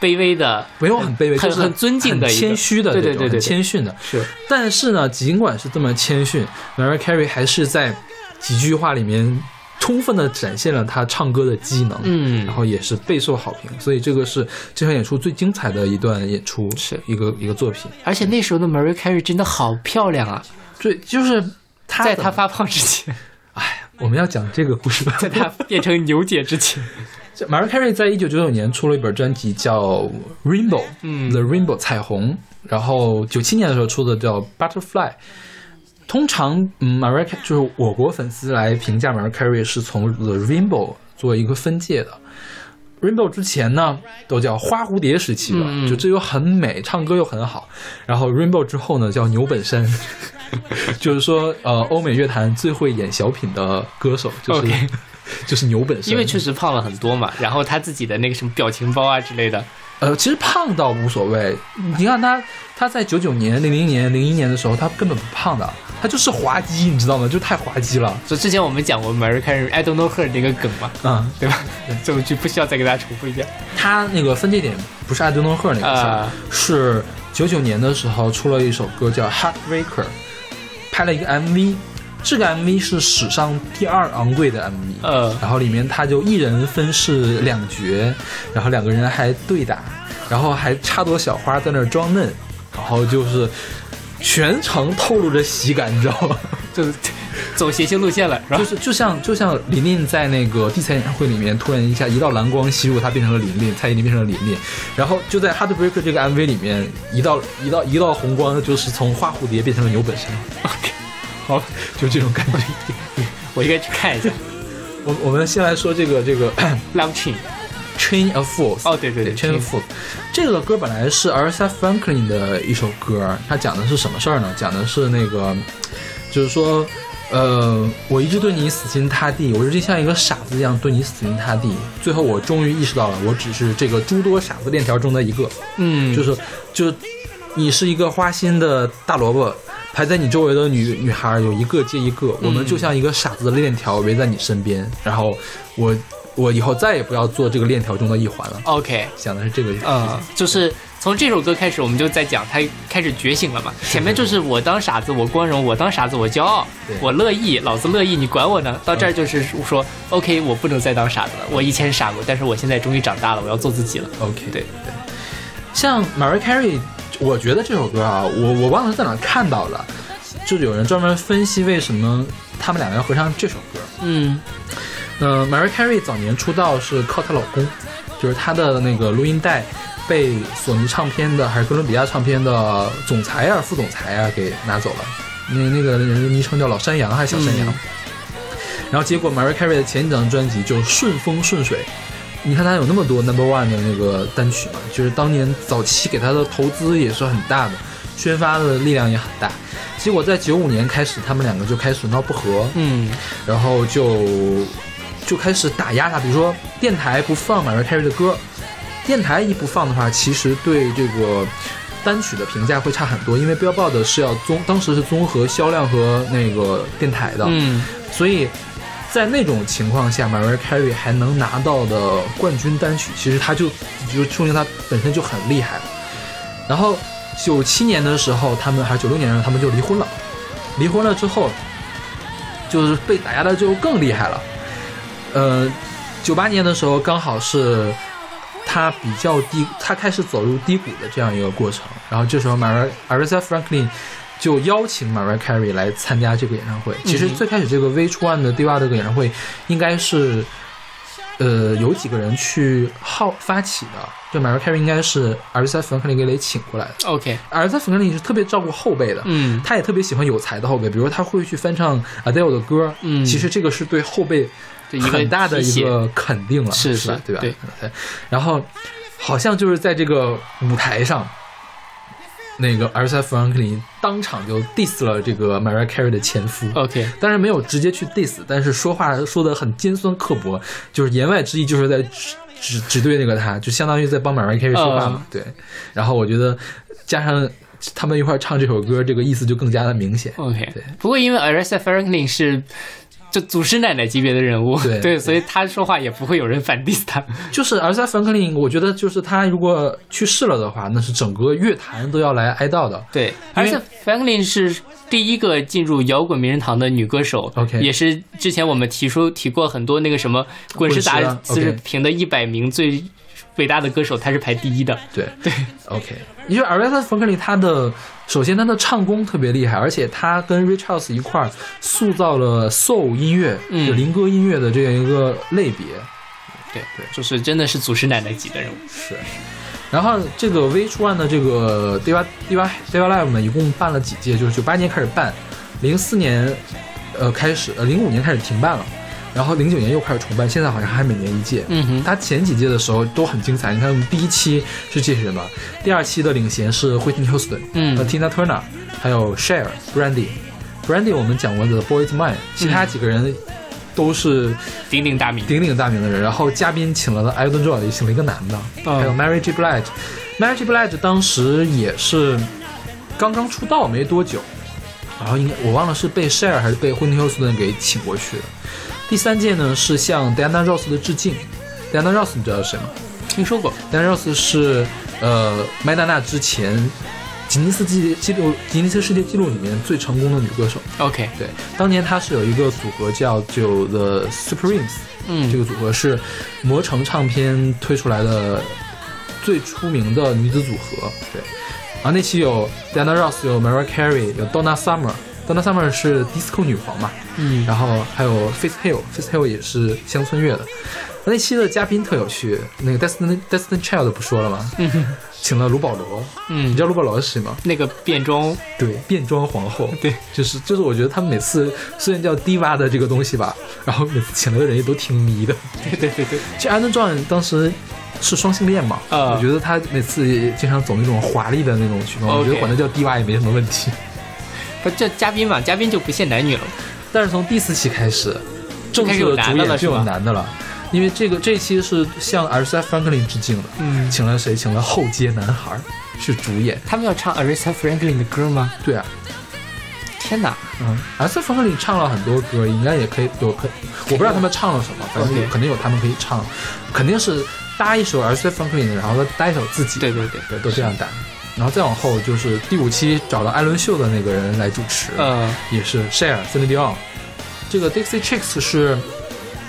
卑微的，没有很卑微，就是很很尊敬的谦虚的对对对对对。谦逊的。是。但是呢，尽管是这么谦逊，Mariah Carey 还是在几句话里面充分的展现了她唱歌的机能，嗯。然后也是备受好评，所以这个是这场演出最精彩的一段演出，是。一个一个作品。而且那时候的 Mariah Carey 真的好漂亮啊，对，就是在她发胖之前，哎我们要讲这个故事吧。在她变成牛姐之前，这 Mariah Carey 在一九九九年出了一本专辑叫《Rainbow》，嗯，The Rainbow 彩虹。然后九七年的时候出的叫《Butterfly》。通常，嗯 Carey 就是我国粉丝来评价 Carey 是从 The Rainbow 做一个分界的。Rainbow 之前呢，都叫花蝴蝶时期的，嗯就这又很美，唱歌又很好。然后 Rainbow 之后呢，叫牛本山，就是说，呃，欧美乐坛最会演小品的歌手，就是 就是牛本身。因为确实胖了很多嘛，然后他自己的那个什么表情包啊之类的，呃，其实胖倒无所谓。你看他，他在九九年、零零年、零一年的时候，他根本不胖的，他就是滑稽，你知道吗？就太滑稽了。就之前我们讲过 Mariah Carey I don't know her 那个梗嘛，嗯，对吧？这么句不需要再给大家重复一遍。他那个分界点不是 I Don't Know Her 那个事儿，啊是九九年的时候出了一首歌叫《Heartbreaker》，拍了一个 MV。这个 MV 是史上第二昂贵的 MV，呃然后里面他就一人分饰两角，然后两个人还对打，然后还插朵小花在那儿装嫩，然后就是全程透露着喜感，你知道吗？就是 走谐星路线了，是吧？就是就像就像琳琳在那个地彩演唱会里面，突然一下一道蓝光吸入，她变成了琳琳，蔡依林变成了琳琳，然后就在《Heartbreaker》这个 MV 里面，一道一道一道红光，就是从花蝴蝶变成了牛本身，OK，好，就这种感觉。我应该去看一下我我们先来说这个这个 Launching。Chain of Fools。哦，对对对 Chain of Fools 这个歌本来是 Aretha Franklin 的一首歌，它讲的是什么事儿呢？讲的是那个，就是说，呃，我一直对你死心塌地，我一直像一个傻子一样对你死心塌地，最后我终于意识到了，我只是这个诸多傻子链条中的一个，嗯，就是就你是一个花心的大萝卜。排在你周围的女女孩有一个接一个，我们就像一个傻子的链条围在你身边，然后我我以后再也不要做这个链条中的一环了。OK，想的是这个意思。嗯，就是从这首歌开始，我们就在讲他开始觉醒了嘛。前面就是我当傻子，我光荣；我当傻子，我骄傲，我乐意，老子乐意，你管我呢？到这儿就是说，OK，我不能再当傻子了。我以前傻过，但是我现在终于长大了，我要做自己了。OK，对对。像 Mariah Carey，我觉得这首歌啊，我我忘了在哪看到了，就是有人专门分析为什么他们两个要合唱这首歌。嗯嗯、m a r i a h Carey 早年出道是靠她老公，就是她的那个录音带被索尼唱片的还是哥伦比亚唱片的总裁啊、副总裁啊给拿走了。那那个人的昵称叫老山羊还是小山羊？嗯然后结果 Mariah Carey 的前几张专辑就顺风顺水。你看他有那么多 Number One 的那个单曲嘛，就是当年早期给他的投资也是很大的，宣发的力量也很大。结果在九五年开始，他们两个就开始闹不和，嗯然后就就开始打压他，比如说电台不放 Mariah Carey 的歌，电台一不放的话，其实对这个单曲的评价会差很多，因为 Billboard 是要综当时是综合销量和那个电台的，嗯所以在那种情况下，Mariah Carey 还能拿到的冠军单曲，其实他就就说明他本身就很厉害了。然后九七年的时候，他们还是九六年的时候，他们就离婚了。离婚了之后，就是被打压的就更厉害了。呃，九八年的时候刚好是他比较低，他开始走入低谷的这样一个过程。然后这时候 Mariah Aretha Franklin 就邀请 Mariah Carey 来参加这个演唱会。其实最开始这个 Which One 的 Diva 这个演唱会应该是。呃，有几个人去号发起的，就 Mariah Carey 应该是 Aretha Franklin 给请过来的。OK，Aretha Franklin 是特别照顾后辈的，嗯他也特别喜欢有才的后辈，比如他会去翻唱 Adele 的歌，嗯其实这个是对后辈很大的一个肯定了，是吧？对吧？对对。然后好像就是在这个舞台上，那个 Aretha Franklin 当场就 diss 了这个 Mariah Carey 的前夫。OK，当然没有直接去 diss，但是说话说的很尖酸刻薄，就是言外之意就是在指指指对那个他，就相当于在帮 Mariah Carey 说话嘛。对，然后我觉得加上他们一块唱这首歌，这个意思就更加的明显。OK，对不过因为 Aretha Franklin 是就祖师奶奶级别的人物，对 所以他说话也不会有人反 diss 他。就是 Aretha Franklin，我觉得就是他如果去世了的话，那是整个乐坛都要来哀悼的。对因为，Aretha Franklin 是第一个进入摇滚名人堂的女歌手 OK 也是之前我们提出提过很多那个什么滚石杂志评的一百名最伟大的歌手，他是排第一的。对对，OK。因为 Aretha Franklin 她的首先他的唱功特别厉害，而且他跟 Rich House 一块儿塑造了 soul 音乐，嗯就灵歌音乐的这样一个类别。对对，就是真的是祖师奶奶级的人物。是。然后这个 Which One 的这个 Diva Diva Diva Live 呢，一共办了几届？就是九八年开始办，零四年呃开始，呃零五年开始停办了，然后零九年又开始重办，现在好像还每年一届。嗯哼，他前几届的时候都很精彩，你看第一期是这些人吧，第二期的领衔是 Whitney Houston 嗯和 Tina Turner，还有 Share、Brandy。Brandy 我们讲过的 Boys Mine，其他几个人都是鼎鼎大名。鼎鼎大名的人。然后嘉宾请了的 Elton John 也请了一个男的，嗯还有 Mary J. Blige。Mary J. Blige 当时也是刚刚出道没多久，然后应该我忘了是被 Share 还是被 Whitney Houston 给请过去的。第三届呢是向 Diana Ross 的致敬。Diana Ross 你知道是谁吗？听说过。Diana Ross 是呃麦当娜之前吉尼斯纪纪录吉尼斯世界纪录里面最成功的女歌手。OK，对，当年她是有一个组合叫就 The Supremes，嗯这个组合是魔城唱片推出来的最出名的女子组合。对，然后那期有 Diana Ross，有 Mariah Carey，有 Donna Summer。Donna Summer 是 disco 女皇嘛，嗯然后还有 Faith Hill，Faith Hill 也是乡村乐的。那期的嘉宾特有趣，那个 Destiny Destiny Child 不说了吗？请了卢保罗，嗯你嗯知，道卢保罗是谁吗？那个变装，对，变装皇后，对，就是就是，我觉得他们每次虽然叫 diva 的这个东西吧，然后每次请来的人也都挺迷的。对对对对，其实安东壮当时是双性恋嘛，啊我觉得他每次也经常走那种华丽的那种曲风，我觉得管他叫 diva 也没什么问题。不，这嘉宾嘛，嘉宾就不限男女了。但是从第四期开始，正式的主演就有男的了，因为这个这一期是向 Aretha Franklin 致敬的，嗯请了谁？请了后街男孩是主演。他们要唱 Aretha Franklin 的歌吗？对啊，天哪！嗯，a r i Franklin 唱了很多歌，应该也可以有可，我不知道他们唱了什么，反正有肯定有他们可以唱，肯定是搭一首 a r i Franklin 的，然后搭一首自己，对对对对，都这样搭。然后再往后就是第五期找了艾伦秀的那个人来主持，嗯也是 Share、Celine Dion。这个 Dixie Chicks 是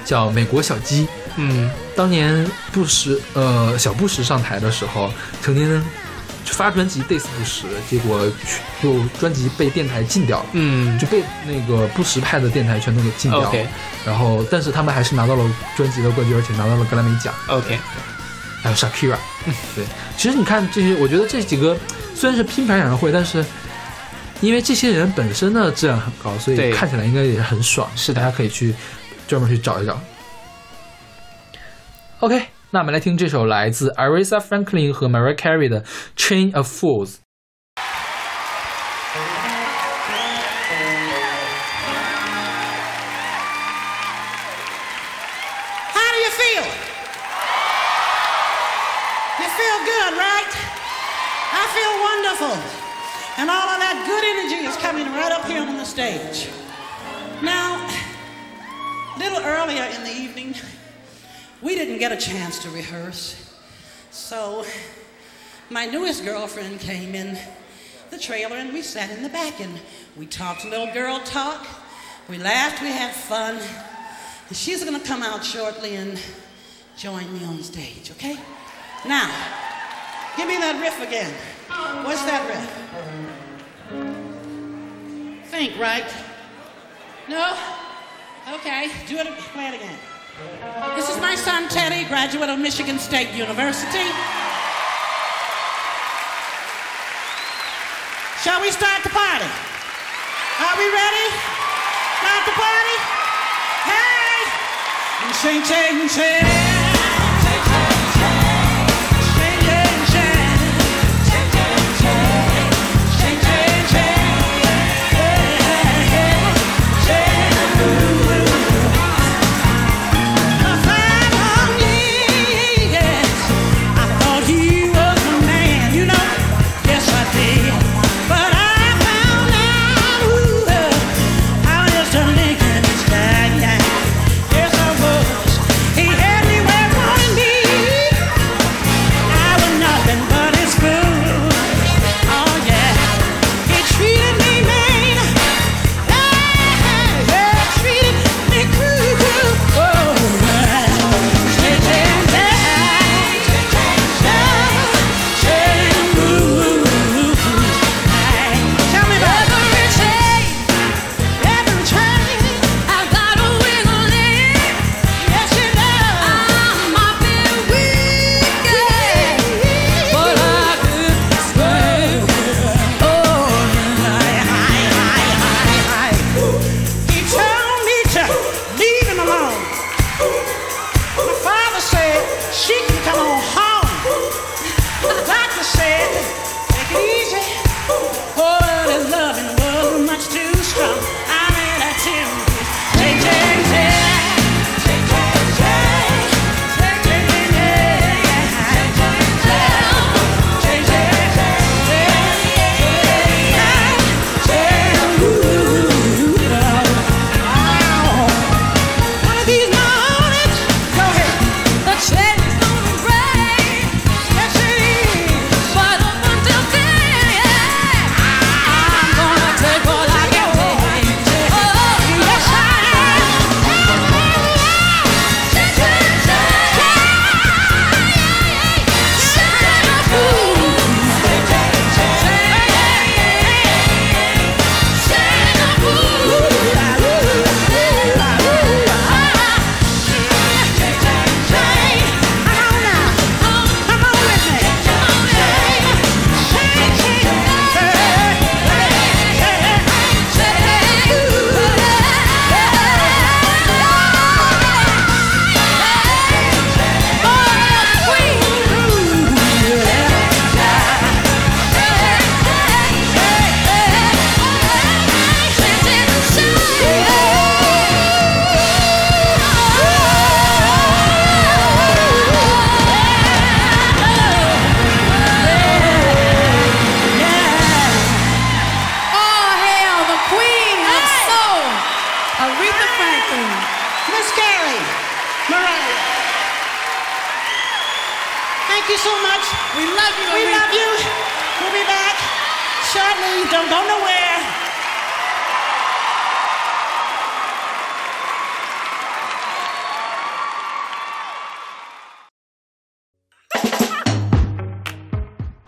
叫美国小鸡，嗯当年布什呃小布什上台的时候，曾经发专辑 diss 布什，结果就专辑被电台禁掉了。嗯就被那个布什派的电台全都给禁掉了。然后，但是他们还是拿到了专辑的冠军，而且拿到了格莱美奖。OK，还有 Shakira，对，其实你看这些，我觉得这几个虽然是拼盘演唱会，但是因为这些人本身的质量很高，所以看起来应该也是很爽。是大家可以去专门去找一找。OK，那我们来听这首来自 Aretha Franklin 和 Mariah Carey 的《Chain of Fools》。Earlier in the evening, we didn't get a chance to rehearse. So my newest girlfriend came in the trailer and we sat in the back and we talked little girl talk. We laughed, we had fun. And she's gonna come out shortly and join me on stage, okay? Now, give me that riff again. What's that riff? Think, right? No? Okay, do it, play it again. This is my son Teddy, graduate of Michigan State University. Shall we start the party? Are we ready? Start the party? Hey!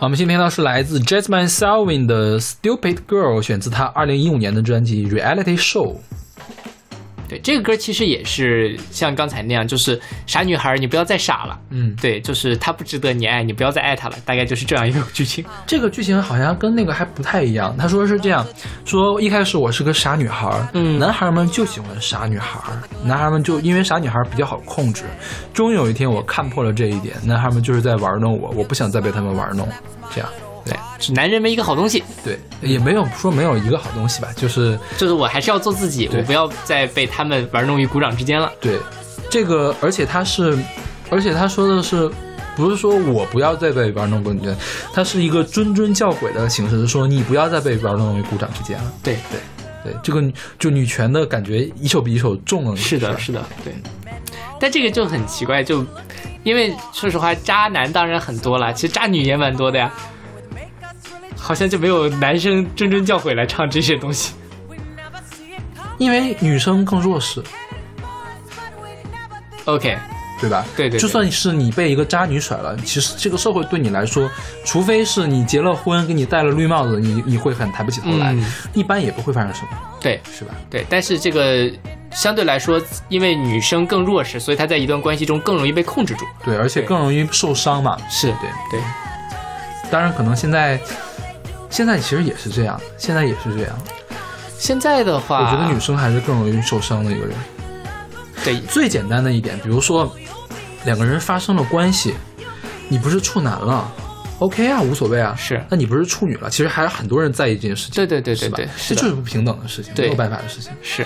我们先听到是来自 Jasmine Selwyn 的《Stupid Girl》，选自她二零一五年的专辑《Reality Show》。对，这个歌其实也是像刚才那样，就是傻女孩，你不要再傻了。嗯，对，就是她不值得你爱，你不要再爱她了，大概就是这样一个剧情。这个剧情好像跟那个还不太一样。他说是这样，说一开始我是个傻女孩，嗯男孩们就喜欢傻女孩，男孩们就因为傻女孩比较好控制。终于有一天我看破了这一点，男孩们就是在玩弄我，我不想再被他们玩弄。这样，男人没一个好东西，对，也没有说没有一个好东西吧，就是就是我还是要做自己，我不要再被他们玩弄于股掌之间了。对，这个，而且他是，而且他说的是，不是说我不要再被玩弄于股他是一个谆谆教诲的形式，是说你不要再被玩弄于股掌之间了。对对，对，这个就女权的感觉一手比一手重了。是的，是的，对。但这个就很奇怪，就因为说实话，渣男当然很多了，其实渣女也蛮多的呀。好像就没有男生谆谆教诲来唱这些东西。因为女生更弱势，OK，对吧？对对对就算是你被一个渣女甩了，其实这个社会对你来说，除非是你结了婚，给你戴了绿帽子，你你会很抬不起头来，嗯一般也不会发生什么，对是吧？对，但是这个相对来说，因为女生更弱势，所以她在一段关系中更容易被控制住。对，而且更容易受伤嘛。是对，对，当然可能现在，现在其实也是这样，现在也是这样。现在的话，我觉得女生还是更容易受伤的一个人。对最简单的一点，比如说两个人发生了关系，你不是处男了，OK 啊，无所谓啊。是那你不是处女了，其实还是很多人在意这件事情。对对对对对这就是不平等的事情，没有办法的事情。是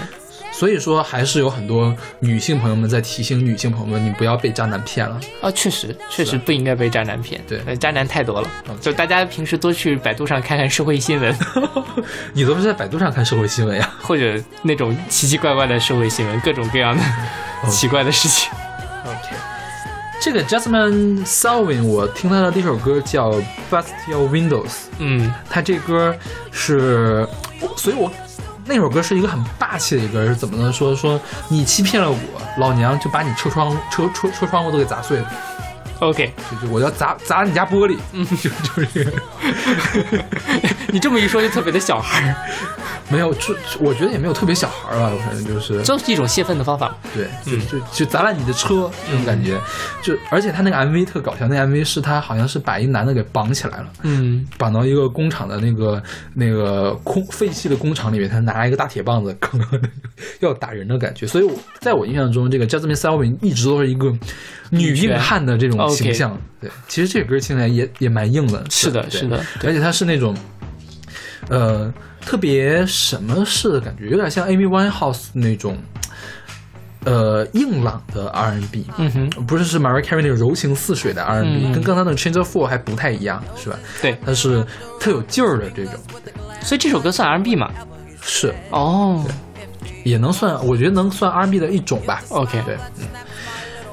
所以说，还是有很多女性朋友们在提醒女性朋友们，你不要被渣男骗了。啊，确实确实不应该被渣男骗。对呃渣男太多了，就大家平时多去百度上看看社会新闻，你都是在百度上看社会新闻呀？或者那种奇奇怪怪的社会新闻，各种各样的奇怪的事情。OK，这个 Jasmine Sullivan，我听他的第一首歌叫《Bust Your Windows》，嗯，他这歌是，所以我那首歌是一个很霸气的一个歌，是怎么呢？说说你欺骗了我，老娘就把你车窗车车车窗户都给砸碎了，OK，就就我要砸砸你家玻璃，嗯，就就是这个。你这么一说就特别的小孩儿，没有，就我觉得也没有特别小孩儿吧，反正就是就是一种泄愤的方法。对，就就就砸烂你的车那种感觉，就而且他那个 MV 特搞笑，那 MV 是他好像是把一男的给绑起来了，嗯，绑到一个工厂的那个那个空废弃的工厂里面，他拿一个大铁棒子，可能 要打人的感觉。所以我在我印象中，这个 Jasmine Sullivan 一直都是一个女硬汉的这种形象。对，其实这个歌听起来也也蛮硬的，是的是的而且他是那种呃特别什么式的感觉，有点像 Amy Winehouse 那种。呃，硬朗的 R&B，嗯哼，不是是 Mariah Carey 那种柔情似水的 R&B，、嗯跟刚才那个 Change Four 还不太一样，是吧？对，它是特有劲儿的这种，所以这首歌算 R&B 嘛？是哦也能算，我觉得能算 R&B 的一种吧。，OK，对，嗯。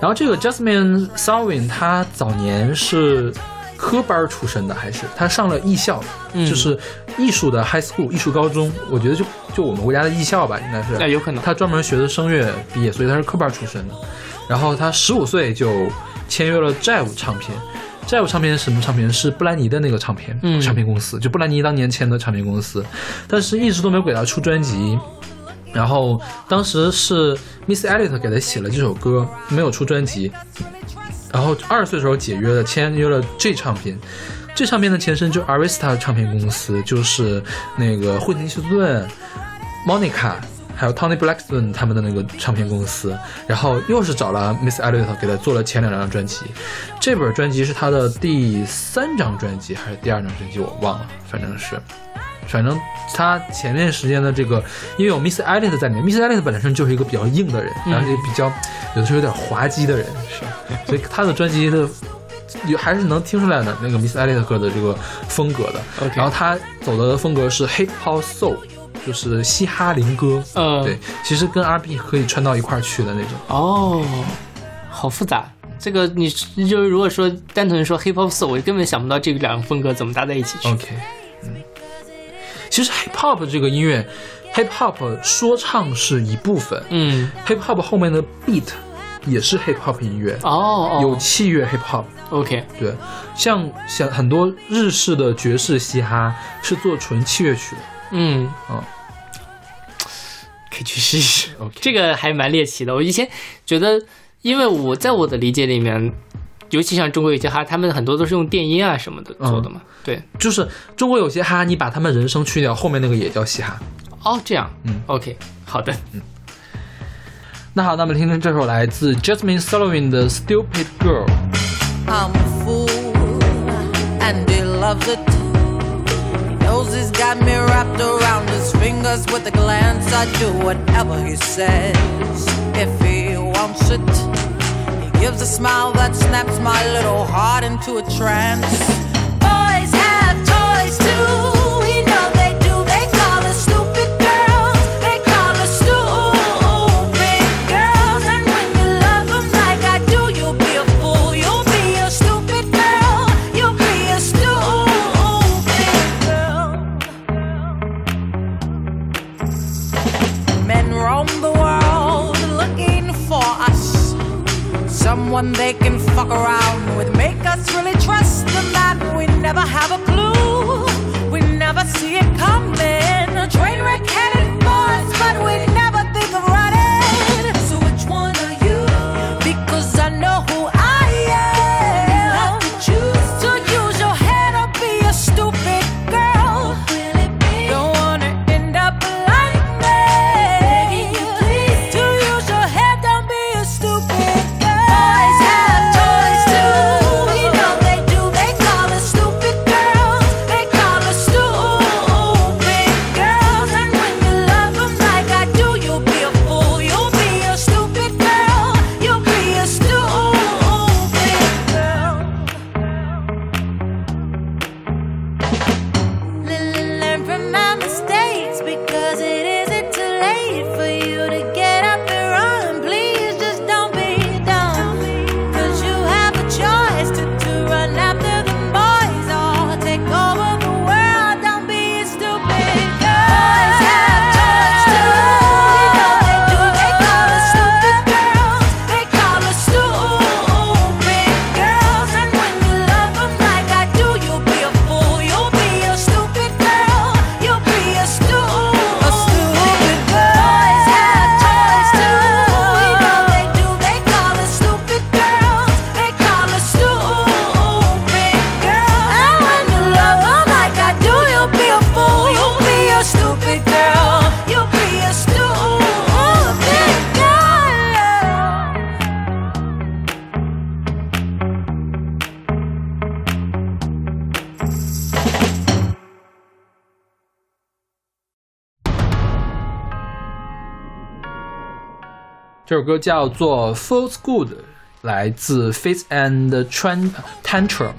然后这个 Jasmine Sullivan，她早年是科班出身的，还是他上了艺校，嗯就是艺术的 high school 艺术高中，我觉得就就我们国家的艺校吧，应该是。那有可能。他专门学的声乐毕业，所以他是科班出身的。然后他十五岁就签约了 Jive 唱片。Jive 唱片是什么唱片？是布兰妮的那个唱片、嗯唱片公司，就布兰妮当年签的唱片公司，但是一直都没有给他出专辑。然后当时是 Miss Elliot 给他写了这首歌，没有出专辑。然后二十岁的时候解约了，签约了 J 唱片。J 唱片的前身就是 Arista 唱片公司，就是那个惠特尼休斯顿、Monica 还有 Tony Blackstone 他们的那个唱片公司，然后又是找了 Miss Elliot 给他做了前两张专辑。这本专辑是他的第三张专辑还是第二张专辑，我忘了，反正是。反正他前面时间的这个，因为有 Miss Alice 在里面，Miss Alice 本身就是一个比较硬的人，然后也比较有的时候有点滑稽的人，是，所以他的专辑的有还是能听出来的那个 Miss Elliot 歌的这个风格的。然后他走的风格是 Hip Hop Soul，就是嘻哈灵歌。嗯对，其实跟 R&B 可以穿到一块儿去的那种。哦，好复杂。这个你就是如果说单纯说 hip hop soul，我根本想不到这两个风格怎么搭在一起去。OK，嗯，其实 Hip Hop 这个音乐，Hip Hop 说唱是一部分、嗯，h i p Hop 后面的 Beat 也是 Hip Hop 音乐，哦，哦有器乐 Hip Hop。OK，对，像像很多日式的爵士嘻哈是做纯器乐曲的。嗯嗯可以去试试。OK，。这个还蛮猎奇的。我以前觉得，因为我在我的理解里面，尤其像中国有些哈，他们很多都是用电音啊什么的做的嘛。对，就是中国有些哈，你把他们人声去掉，后面那个也叫嘻哈。哦，这样，嗯，OK，好的，嗯那好，那么听听这首来自 Jasmine Sullivan 的《Stupid Girl》。I'm a fool, and he loves it. He knows he's got me wrapped around his fingers with a glance. I do whatever he says if he wants it. Gives a smile that snaps my little heart into a trance. They can fuck around with. Make us really trust them that we never have 歌叫做《Feels Good》，来自 Face and Tran Tantrum，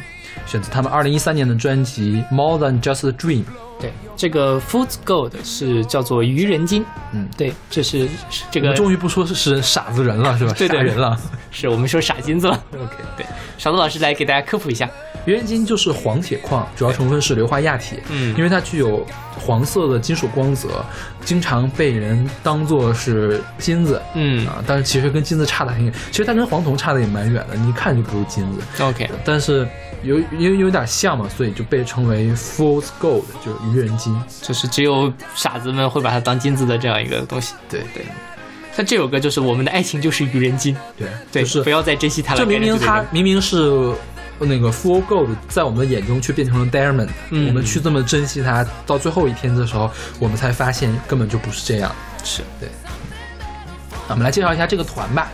选自他们二零一三年的专辑《More Than Just a Dream》。对，这个 Food Gold 是叫做愚人金，嗯，对，这是是这个们终于不说是是傻子人了，是吧？对对傻人了。是我们说傻金子了。OK，对，勺子老师来给大家科普一下。愚人金就是黄铁矿，主要成分是硫化亚铁，嗯因为它具有黄色的金属光泽，经常被人当做是金子。嗯啊，但是其实跟金子差的很远，其实它跟黄铜差的也蛮远的，你一看就不是金子。，OK，但是有因为有点像嘛，所以就被称为 fool's gold，就是愚人金。就是只有傻子们会把它当金子的这样一个东西。对对但这首歌就是我们的爱情就是愚人金，对，对，就是不要再珍惜它了。这明明它明明是那个 full gold，在我们的眼中却变成了 diamond。嗯我们去这么珍惜它，到最后一天的时候，我们才发现根本就不是这样。是对。那我们来介绍一下这个团吧。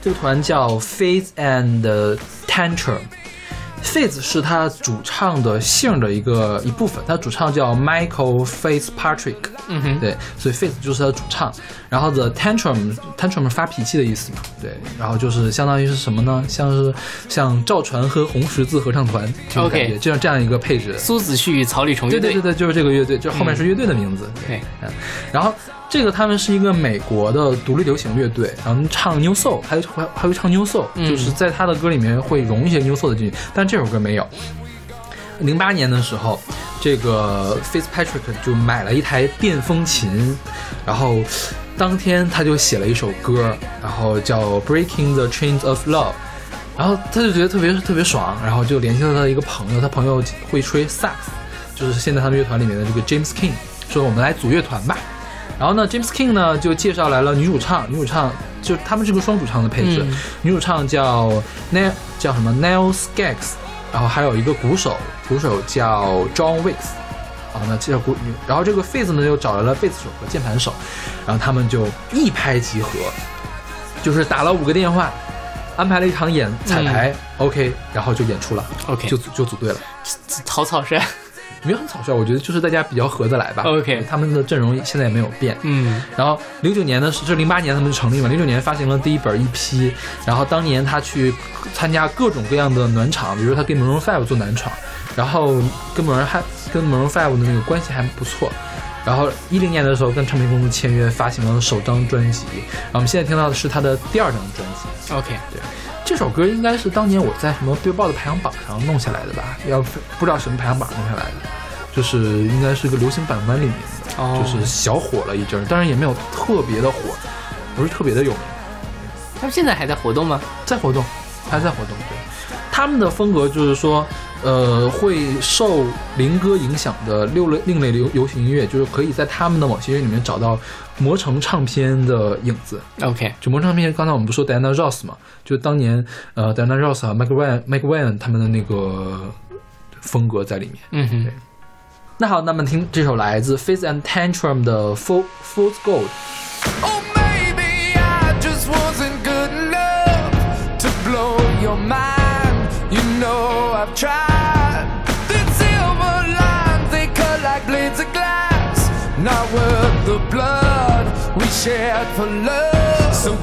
这个团叫 Faith and Tantrum。Faith 是他主唱的姓的一个一部分，他主唱叫 Michael Fitzpatrick。嗯哼，对，所以 Faith 就是他的主唱，然后 The Tantrum Tantrum 是发脾气的意思嘛，对，然后就是相当于是什么呢？像是像赵传和红十字合唱团这种 OK 感觉这样这样一个配置。苏子旭草履虫乐队，对对对对，就是这个乐队，就后面是乐队的名字。对嗯，然后这个他们是一个美国的独立流行乐队，然后唱 New Soul，还有还还会唱 New Soul，、嗯就是在他的歌里面会融一些 New Soul 的进去，但这首歌没有。零八年的时候，这个 Fitzpatrick 就买了一台电风琴，然后当天他就写了一首歌，然后叫《Breaking the Chains of Love》。然后他就觉得特别特别爽，然后就联系了他的一个朋友，他朋友会吹萨克斯，就是现在他们乐团里面的这个 James King，说我们来组乐团吧。然后呢，James King 呢就介绍来了女主唱，女主唱就是他们是个双主唱的配置，嗯。女主唱叫 Neil 叫什么？Neil Skaggs，然后还有一个鼓手，鼓手叫 John Wicks。啊，那这鼓，然后这个 Fizz 呢又找来了贝斯手和键盘手，然后他们就一拍即合，就是打了五个电话，安排了一场演彩排、o k 然后就演出了 OK 就组就组队了。草草率，没有很草率，我觉得就是大家比较合得来吧。OK 他们的阵容现在也没有变。嗯然后零九年的是，这零八年他们就成立嘛，零九年发行了第一本 EP，然后当年他去参加各种各样的暖场，比如他跟 Maroon Five 做暖场，然后跟 Maroon 还跟 Maroon Five 的那个关系还不错。然后一零年的时候跟唱片公司签约，发行了首张专辑。然后我们现在听到的是他的第二张专辑。，OK，对，这首歌应该是当年我在什么 Billboard 的排行榜上弄下来的吧？要不不知道什么排行榜弄下来的，就是应该是个流行榜单里面的，哦就是小火了一阵儿，但是也没有特别的火，不是特别的有名。他们现在还在活动吗？在活动，还在活动，对，他们的风格就是说，呃，会受林歌影响的六类另类流流行音乐，就是可以在他们的某些乐里面找到魔城唱片的影子。OK，就魔城唱片，刚才我们不说 Diana Ross 嘛，就当年呃 Diana Ross 和 Mike Wan Mike Wan 他们的那个风格在里面。嗯哼，那好，那么听这首来自 Face and Tantrum 的 Full Fool's Gold。Oh, maybe I just wasn't good enough to blow your mind. You know I've tried. Shared for love. So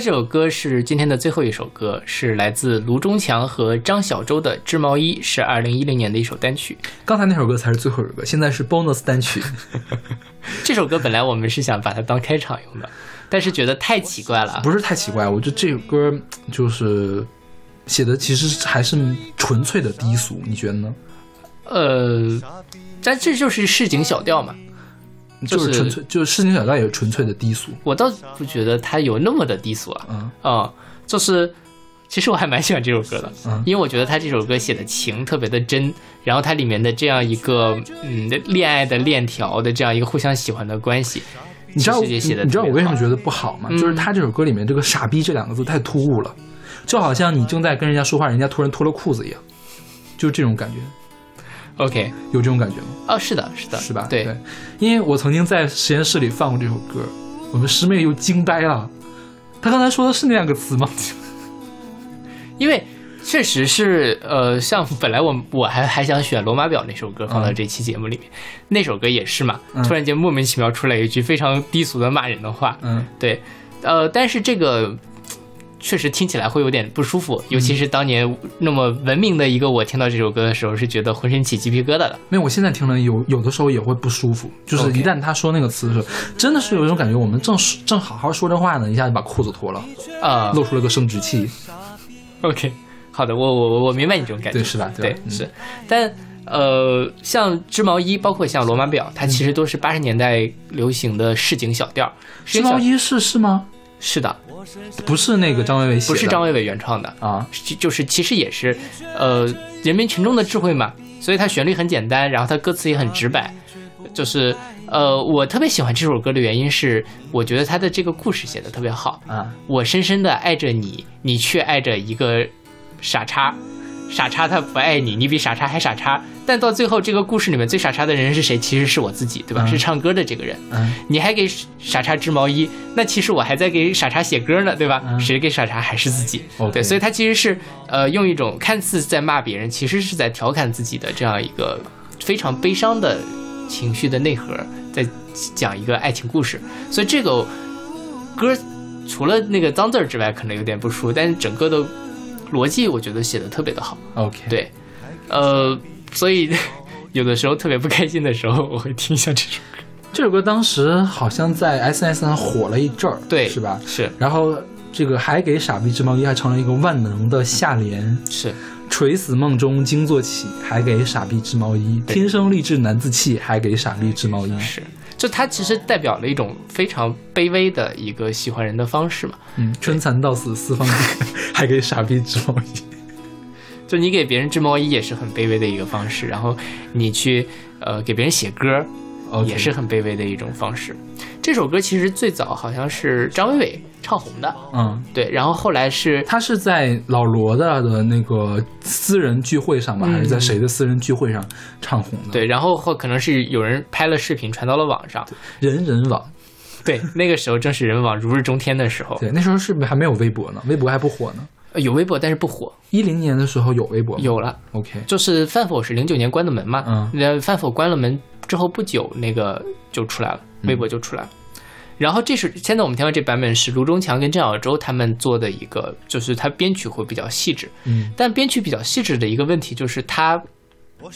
这首歌是今天的最后一首歌，是来自卢中强和张小舟的《织毛衣》，是二零一零年的一首单曲。刚才那首歌才是最后一首歌，现在是 bonus 单曲。这首歌本来我们是想把它当开场用的，但是觉得太奇怪了。不是太奇怪，我觉得这首歌就是写的其实还是纯粹的低俗，你觉得呢？呃，但这就是市井小调嘛。就是纯粹，就是市井小调也是纯粹的低俗。我倒不觉得它有那么的低俗啊。嗯啊、就是其实我还蛮喜欢这首歌的，嗯因为我觉得他这首歌写的情特别的真，然后它里面的这样一个嗯恋爱的链条的这样一个互相喜欢的关系，你知道我为什么觉得不好吗？嗯就是他这首歌里面这个“傻逼”这两个字太突兀了，就好像你正在跟人家说话，人家突然脱了裤子一样，就这种感觉，OK 有这种感觉吗？哦，是的，是的，是吧？对，因为我曾经在实验室里放过这首歌，我们师妹又惊呆了。她刚才说的是那两个词吗？因为确实是，呃，像本来我我还还想选《罗马表》那首歌放到这期节目里面，那首歌也是嘛，嗯突然间莫名其妙出来一句非常低俗的骂人的话，嗯，对，呃，但是这个确实听起来会有点不舒服，尤其是当年那么文明的一个我听到这首歌的时候，是觉得浑身起鸡皮疙瘩的。没有，我现在听了有有的时候也会不舒服，就是一旦他说那个词的时候，真的是有一种感觉，我们正正好好说着话呢，一下就把裤子脱了，啊、露出了个生殖器，OK，好的，我我我我明白你这种感觉，对，是吧？对是，但呃，像织毛衣，包括像罗马表，它其实都是八十年代流行的市井小调。织毛衣是是吗？是的，不是那个张伟伟写的，不是张伟伟原创的，啊，就就是其实也是呃人民群众的智慧嘛，所以它旋律很简单，然后它歌词也很直白。就是呃，我特别喜欢这首歌的原因是，我觉得它的这个故事写的特别好。啊，我深深的爱着你，你却爱着一个傻叉，傻叉他不爱你，你比傻叉还傻叉。但到最后，这个故事里面最傻叉的人是谁？其实是我自己，对吧？嗯是唱歌的这个人。嗯你还给傻叉织毛衣，那其实我还在给傻叉写歌呢，对吧？嗯谁给傻叉还是自己。对，所以他其实是呃用一种看似在骂别人，其实是在调侃自己的这样一个非常悲伤的情绪的内核，在讲一个爱情故事。所以这个歌除了那个脏字儿之外，可能有点不舒服，但是整个的逻辑我觉得写的特别的好。，OK，，对，呃，所以 有的时候特别不开心的时候，我会听一下这首歌。这首歌当时好像在 SNS 上火了一阵儿，对，是吧？是然后这个还给傻逼织毛衣还成了一个万能的下联，是，垂死梦中惊坐起，还给傻逼织毛衣，天生丽质难自弃，还给傻逼织毛衣。是，就它其实代表了一种非常卑微的一个喜欢人的方式嘛。嗯，春蚕到死丝方尽，还给傻逼织毛衣。就你给别人织毛衣也是很卑微的一个方式，然后你去呃给别人写歌也是很卑微的一种方式。这首歌其实最早好像是张伟伟唱红的，嗯，对，然后后来是他是在老罗的的那个私人聚会上吧，嗯还是在谁的私人聚会上唱红的？，对，然后后可能是有人拍了视频传到了网上，人人网。对，那个时候正是人网如日中天的时候，对，那时候是不是还没有微博呢？微博还不火呢。呃有微博但是不火，一零年的时候有微博？有了。OK，就是饭否是零九年关的门嘛，嗯那饭否关了门之后不久，那个就出来了，嗯微博就出来了。然后这是现在我们听到这版本是卢中强跟郑晓舟他们做的一个，就是他编曲会比较细致，嗯，但编曲比较细致的一个问题就是它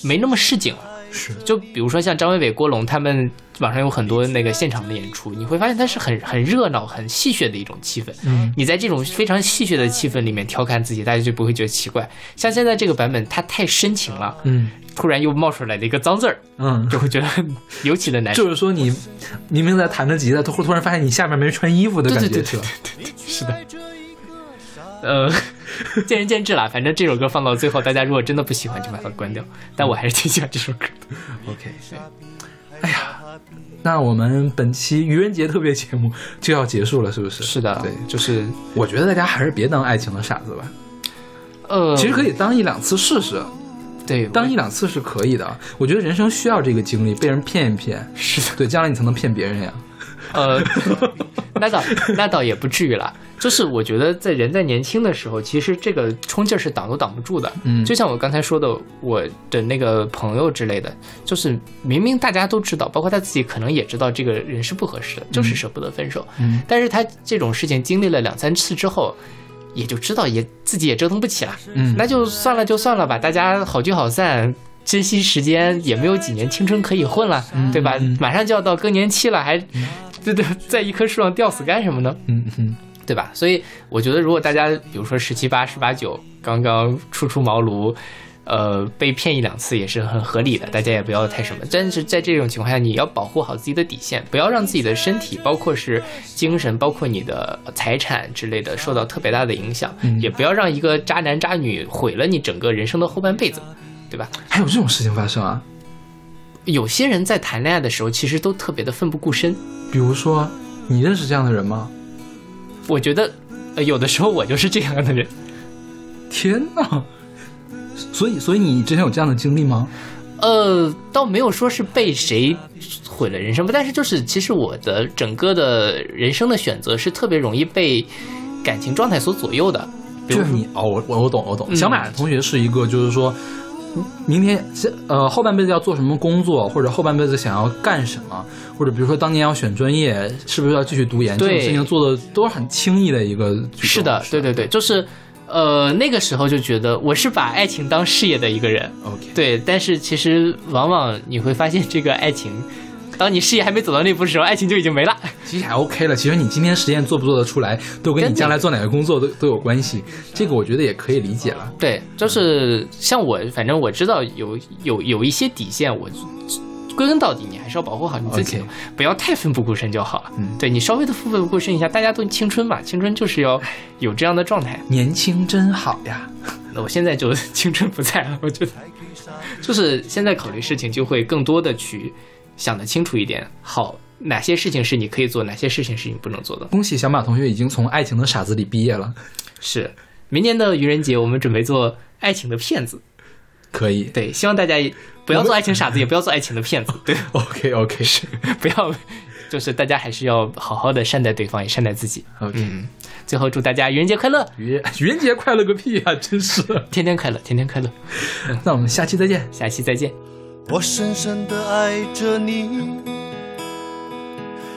没那么市井了。是就比如说像张伟伟、郭龙他们网上有很多那个现场的演出，你会发现它是很很热闹、很戏谑的一种气氛。嗯，你在这种非常戏谑的气氛里面调侃自己，大家就不会觉得奇怪。像现在这个版本，它太深情了，嗯突然又冒出来了一个脏字儿，嗯，就会觉得 尤其的难受。就是说你明明在弹着吉他，突突然发现你下面没穿衣服的对感觉，对对对？是的，呃，见仁见智啦。反正这首歌放到最后，大家如果真的不喜欢，就把它关掉。但我还是挺喜欢这首歌的。OK，哎呀，那我们本期愚人节特别节目就要结束了，是不是？是的，对，就是我觉得大家还是别当爱情的傻子吧，呃，其实可以当一两次试试，对当一两次是可以的。我觉得人生需要这个经历，被人骗一骗，是的。对，将来你才能骗别人呀。呃，那倒那倒也不至于啦。就是我觉得在人在年轻的时候，其实这个冲劲儿是挡都挡不住的。嗯就像我刚才说的，我的那个朋友之类的，就是明明大家都知道，包括他自己可能也知道这个人是不合适的，就是舍不得分手。嗯但是他这种事情经历了两三次之后，也就知道也自己也折腾不起了，嗯，那就算了就算了吧，大家好聚好散。珍惜时间，也没有几年青春可以混了，对吧？嗯马上就要到更年期了，还对对，在一棵树上吊死干什么呢？嗯嗯对吧？所以我觉得，如果大家比如说十七八、十八九刚刚初出茅庐，呃，被骗一两次也是很合理的，大家也不要太什么。但是在这种情况下，你要保护好自己的底线，不要让自己的身体，包括是精神，包括你的财产之类的受到特别大的影响，嗯也不要让一个渣男渣女毁了你整个人生的后半辈子，对吧？还有这种事情发生啊？有些人在谈恋爱的时候，其实都特别的奋不顾身。比如说，你认识这样的人吗？我觉得，呃，有的时候我就是这样的人。天哪！所以，所以你之前有这样的经历吗？呃，倒没有说是被谁毁了人生吧，但是就是其实我的整个的人生的选择是特别容易被感情状态所左右的。就是你哦，我我我懂我懂。嗯小马同学是一个，就是说，嗯明天呃后半辈子要做什么工作，或者后半辈子想要干什么，或者比如说当年要选专业，是不是要继续读研，这对种事情做的都是很轻易的一个。是的，对对对，就是呃那个时候就觉得我是把爱情当事业的一个人，，OK，对，但是其实往往你会发现，这个爱情，当你事业还没走到那步的时候，爱情就已经没了。其实还 OK 了。其实你今天实验做不做得出来，都跟你将来做哪个工作都都有关系。这个我觉得也可以理解了。对，就是像我，反正我知道有有有一些底线，我归根到底，你还是要保护好你自己不要太奋不顾身就好了。嗯对你稍微的奋不顾身一下，大家都青春嘛，青春就是要有这样的状态。年轻真好呀！那我现在就 青春不在了，我觉得，就是现在考虑事情就会更多的去想得清楚一点。好，哪些事情是你可以做，哪些事情是你不能做的。恭喜小马同学已经从爱情的傻子里毕业了，是，明年的愚人节我们准备做爱情的骗子。可以。对，希望大家不要做爱情傻子，也不要做爱情的骗子。对，OK OK 是不要，就是大家还是要好好的善待对方，也善待自己。OK。嗯，最后祝大家愚人节快乐，愚愚人节快乐个屁啊！真是。天天快乐，天天快乐。那我们下期再见。下期再见。我深深的爱着你，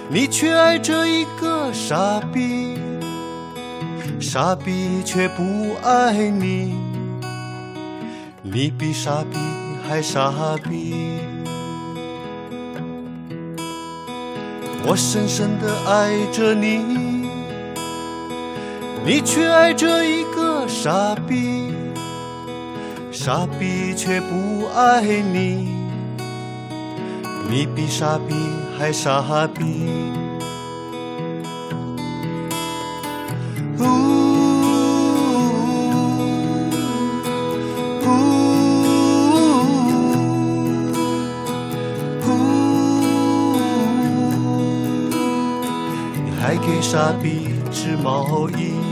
你却爱着一个傻逼，傻逼却不爱你，你比傻逼还傻逼。我深深的爱着你，你却爱着一个傻逼。傻逼却不爱你，你比傻逼还傻逼。呜呜呜，你还给傻逼织毛衣。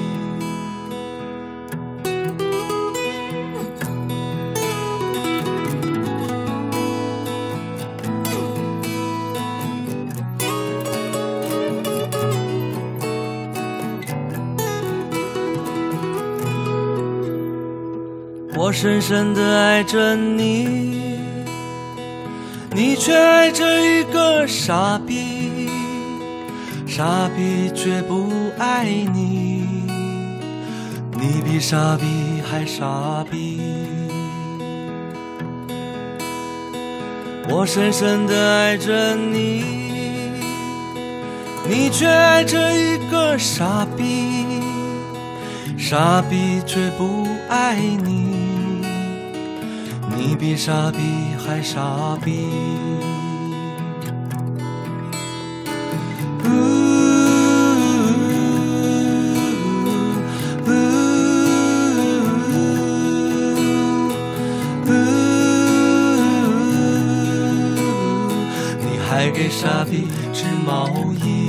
深深的爱着你，你却爱着一个傻逼，傻逼却不爱你，你比傻逼还傻逼。我深深的爱着你，你却爱着一个傻逼。傻逼却不爱你，你比傻逼还傻逼。呜呜呜你还给傻逼织毛衣。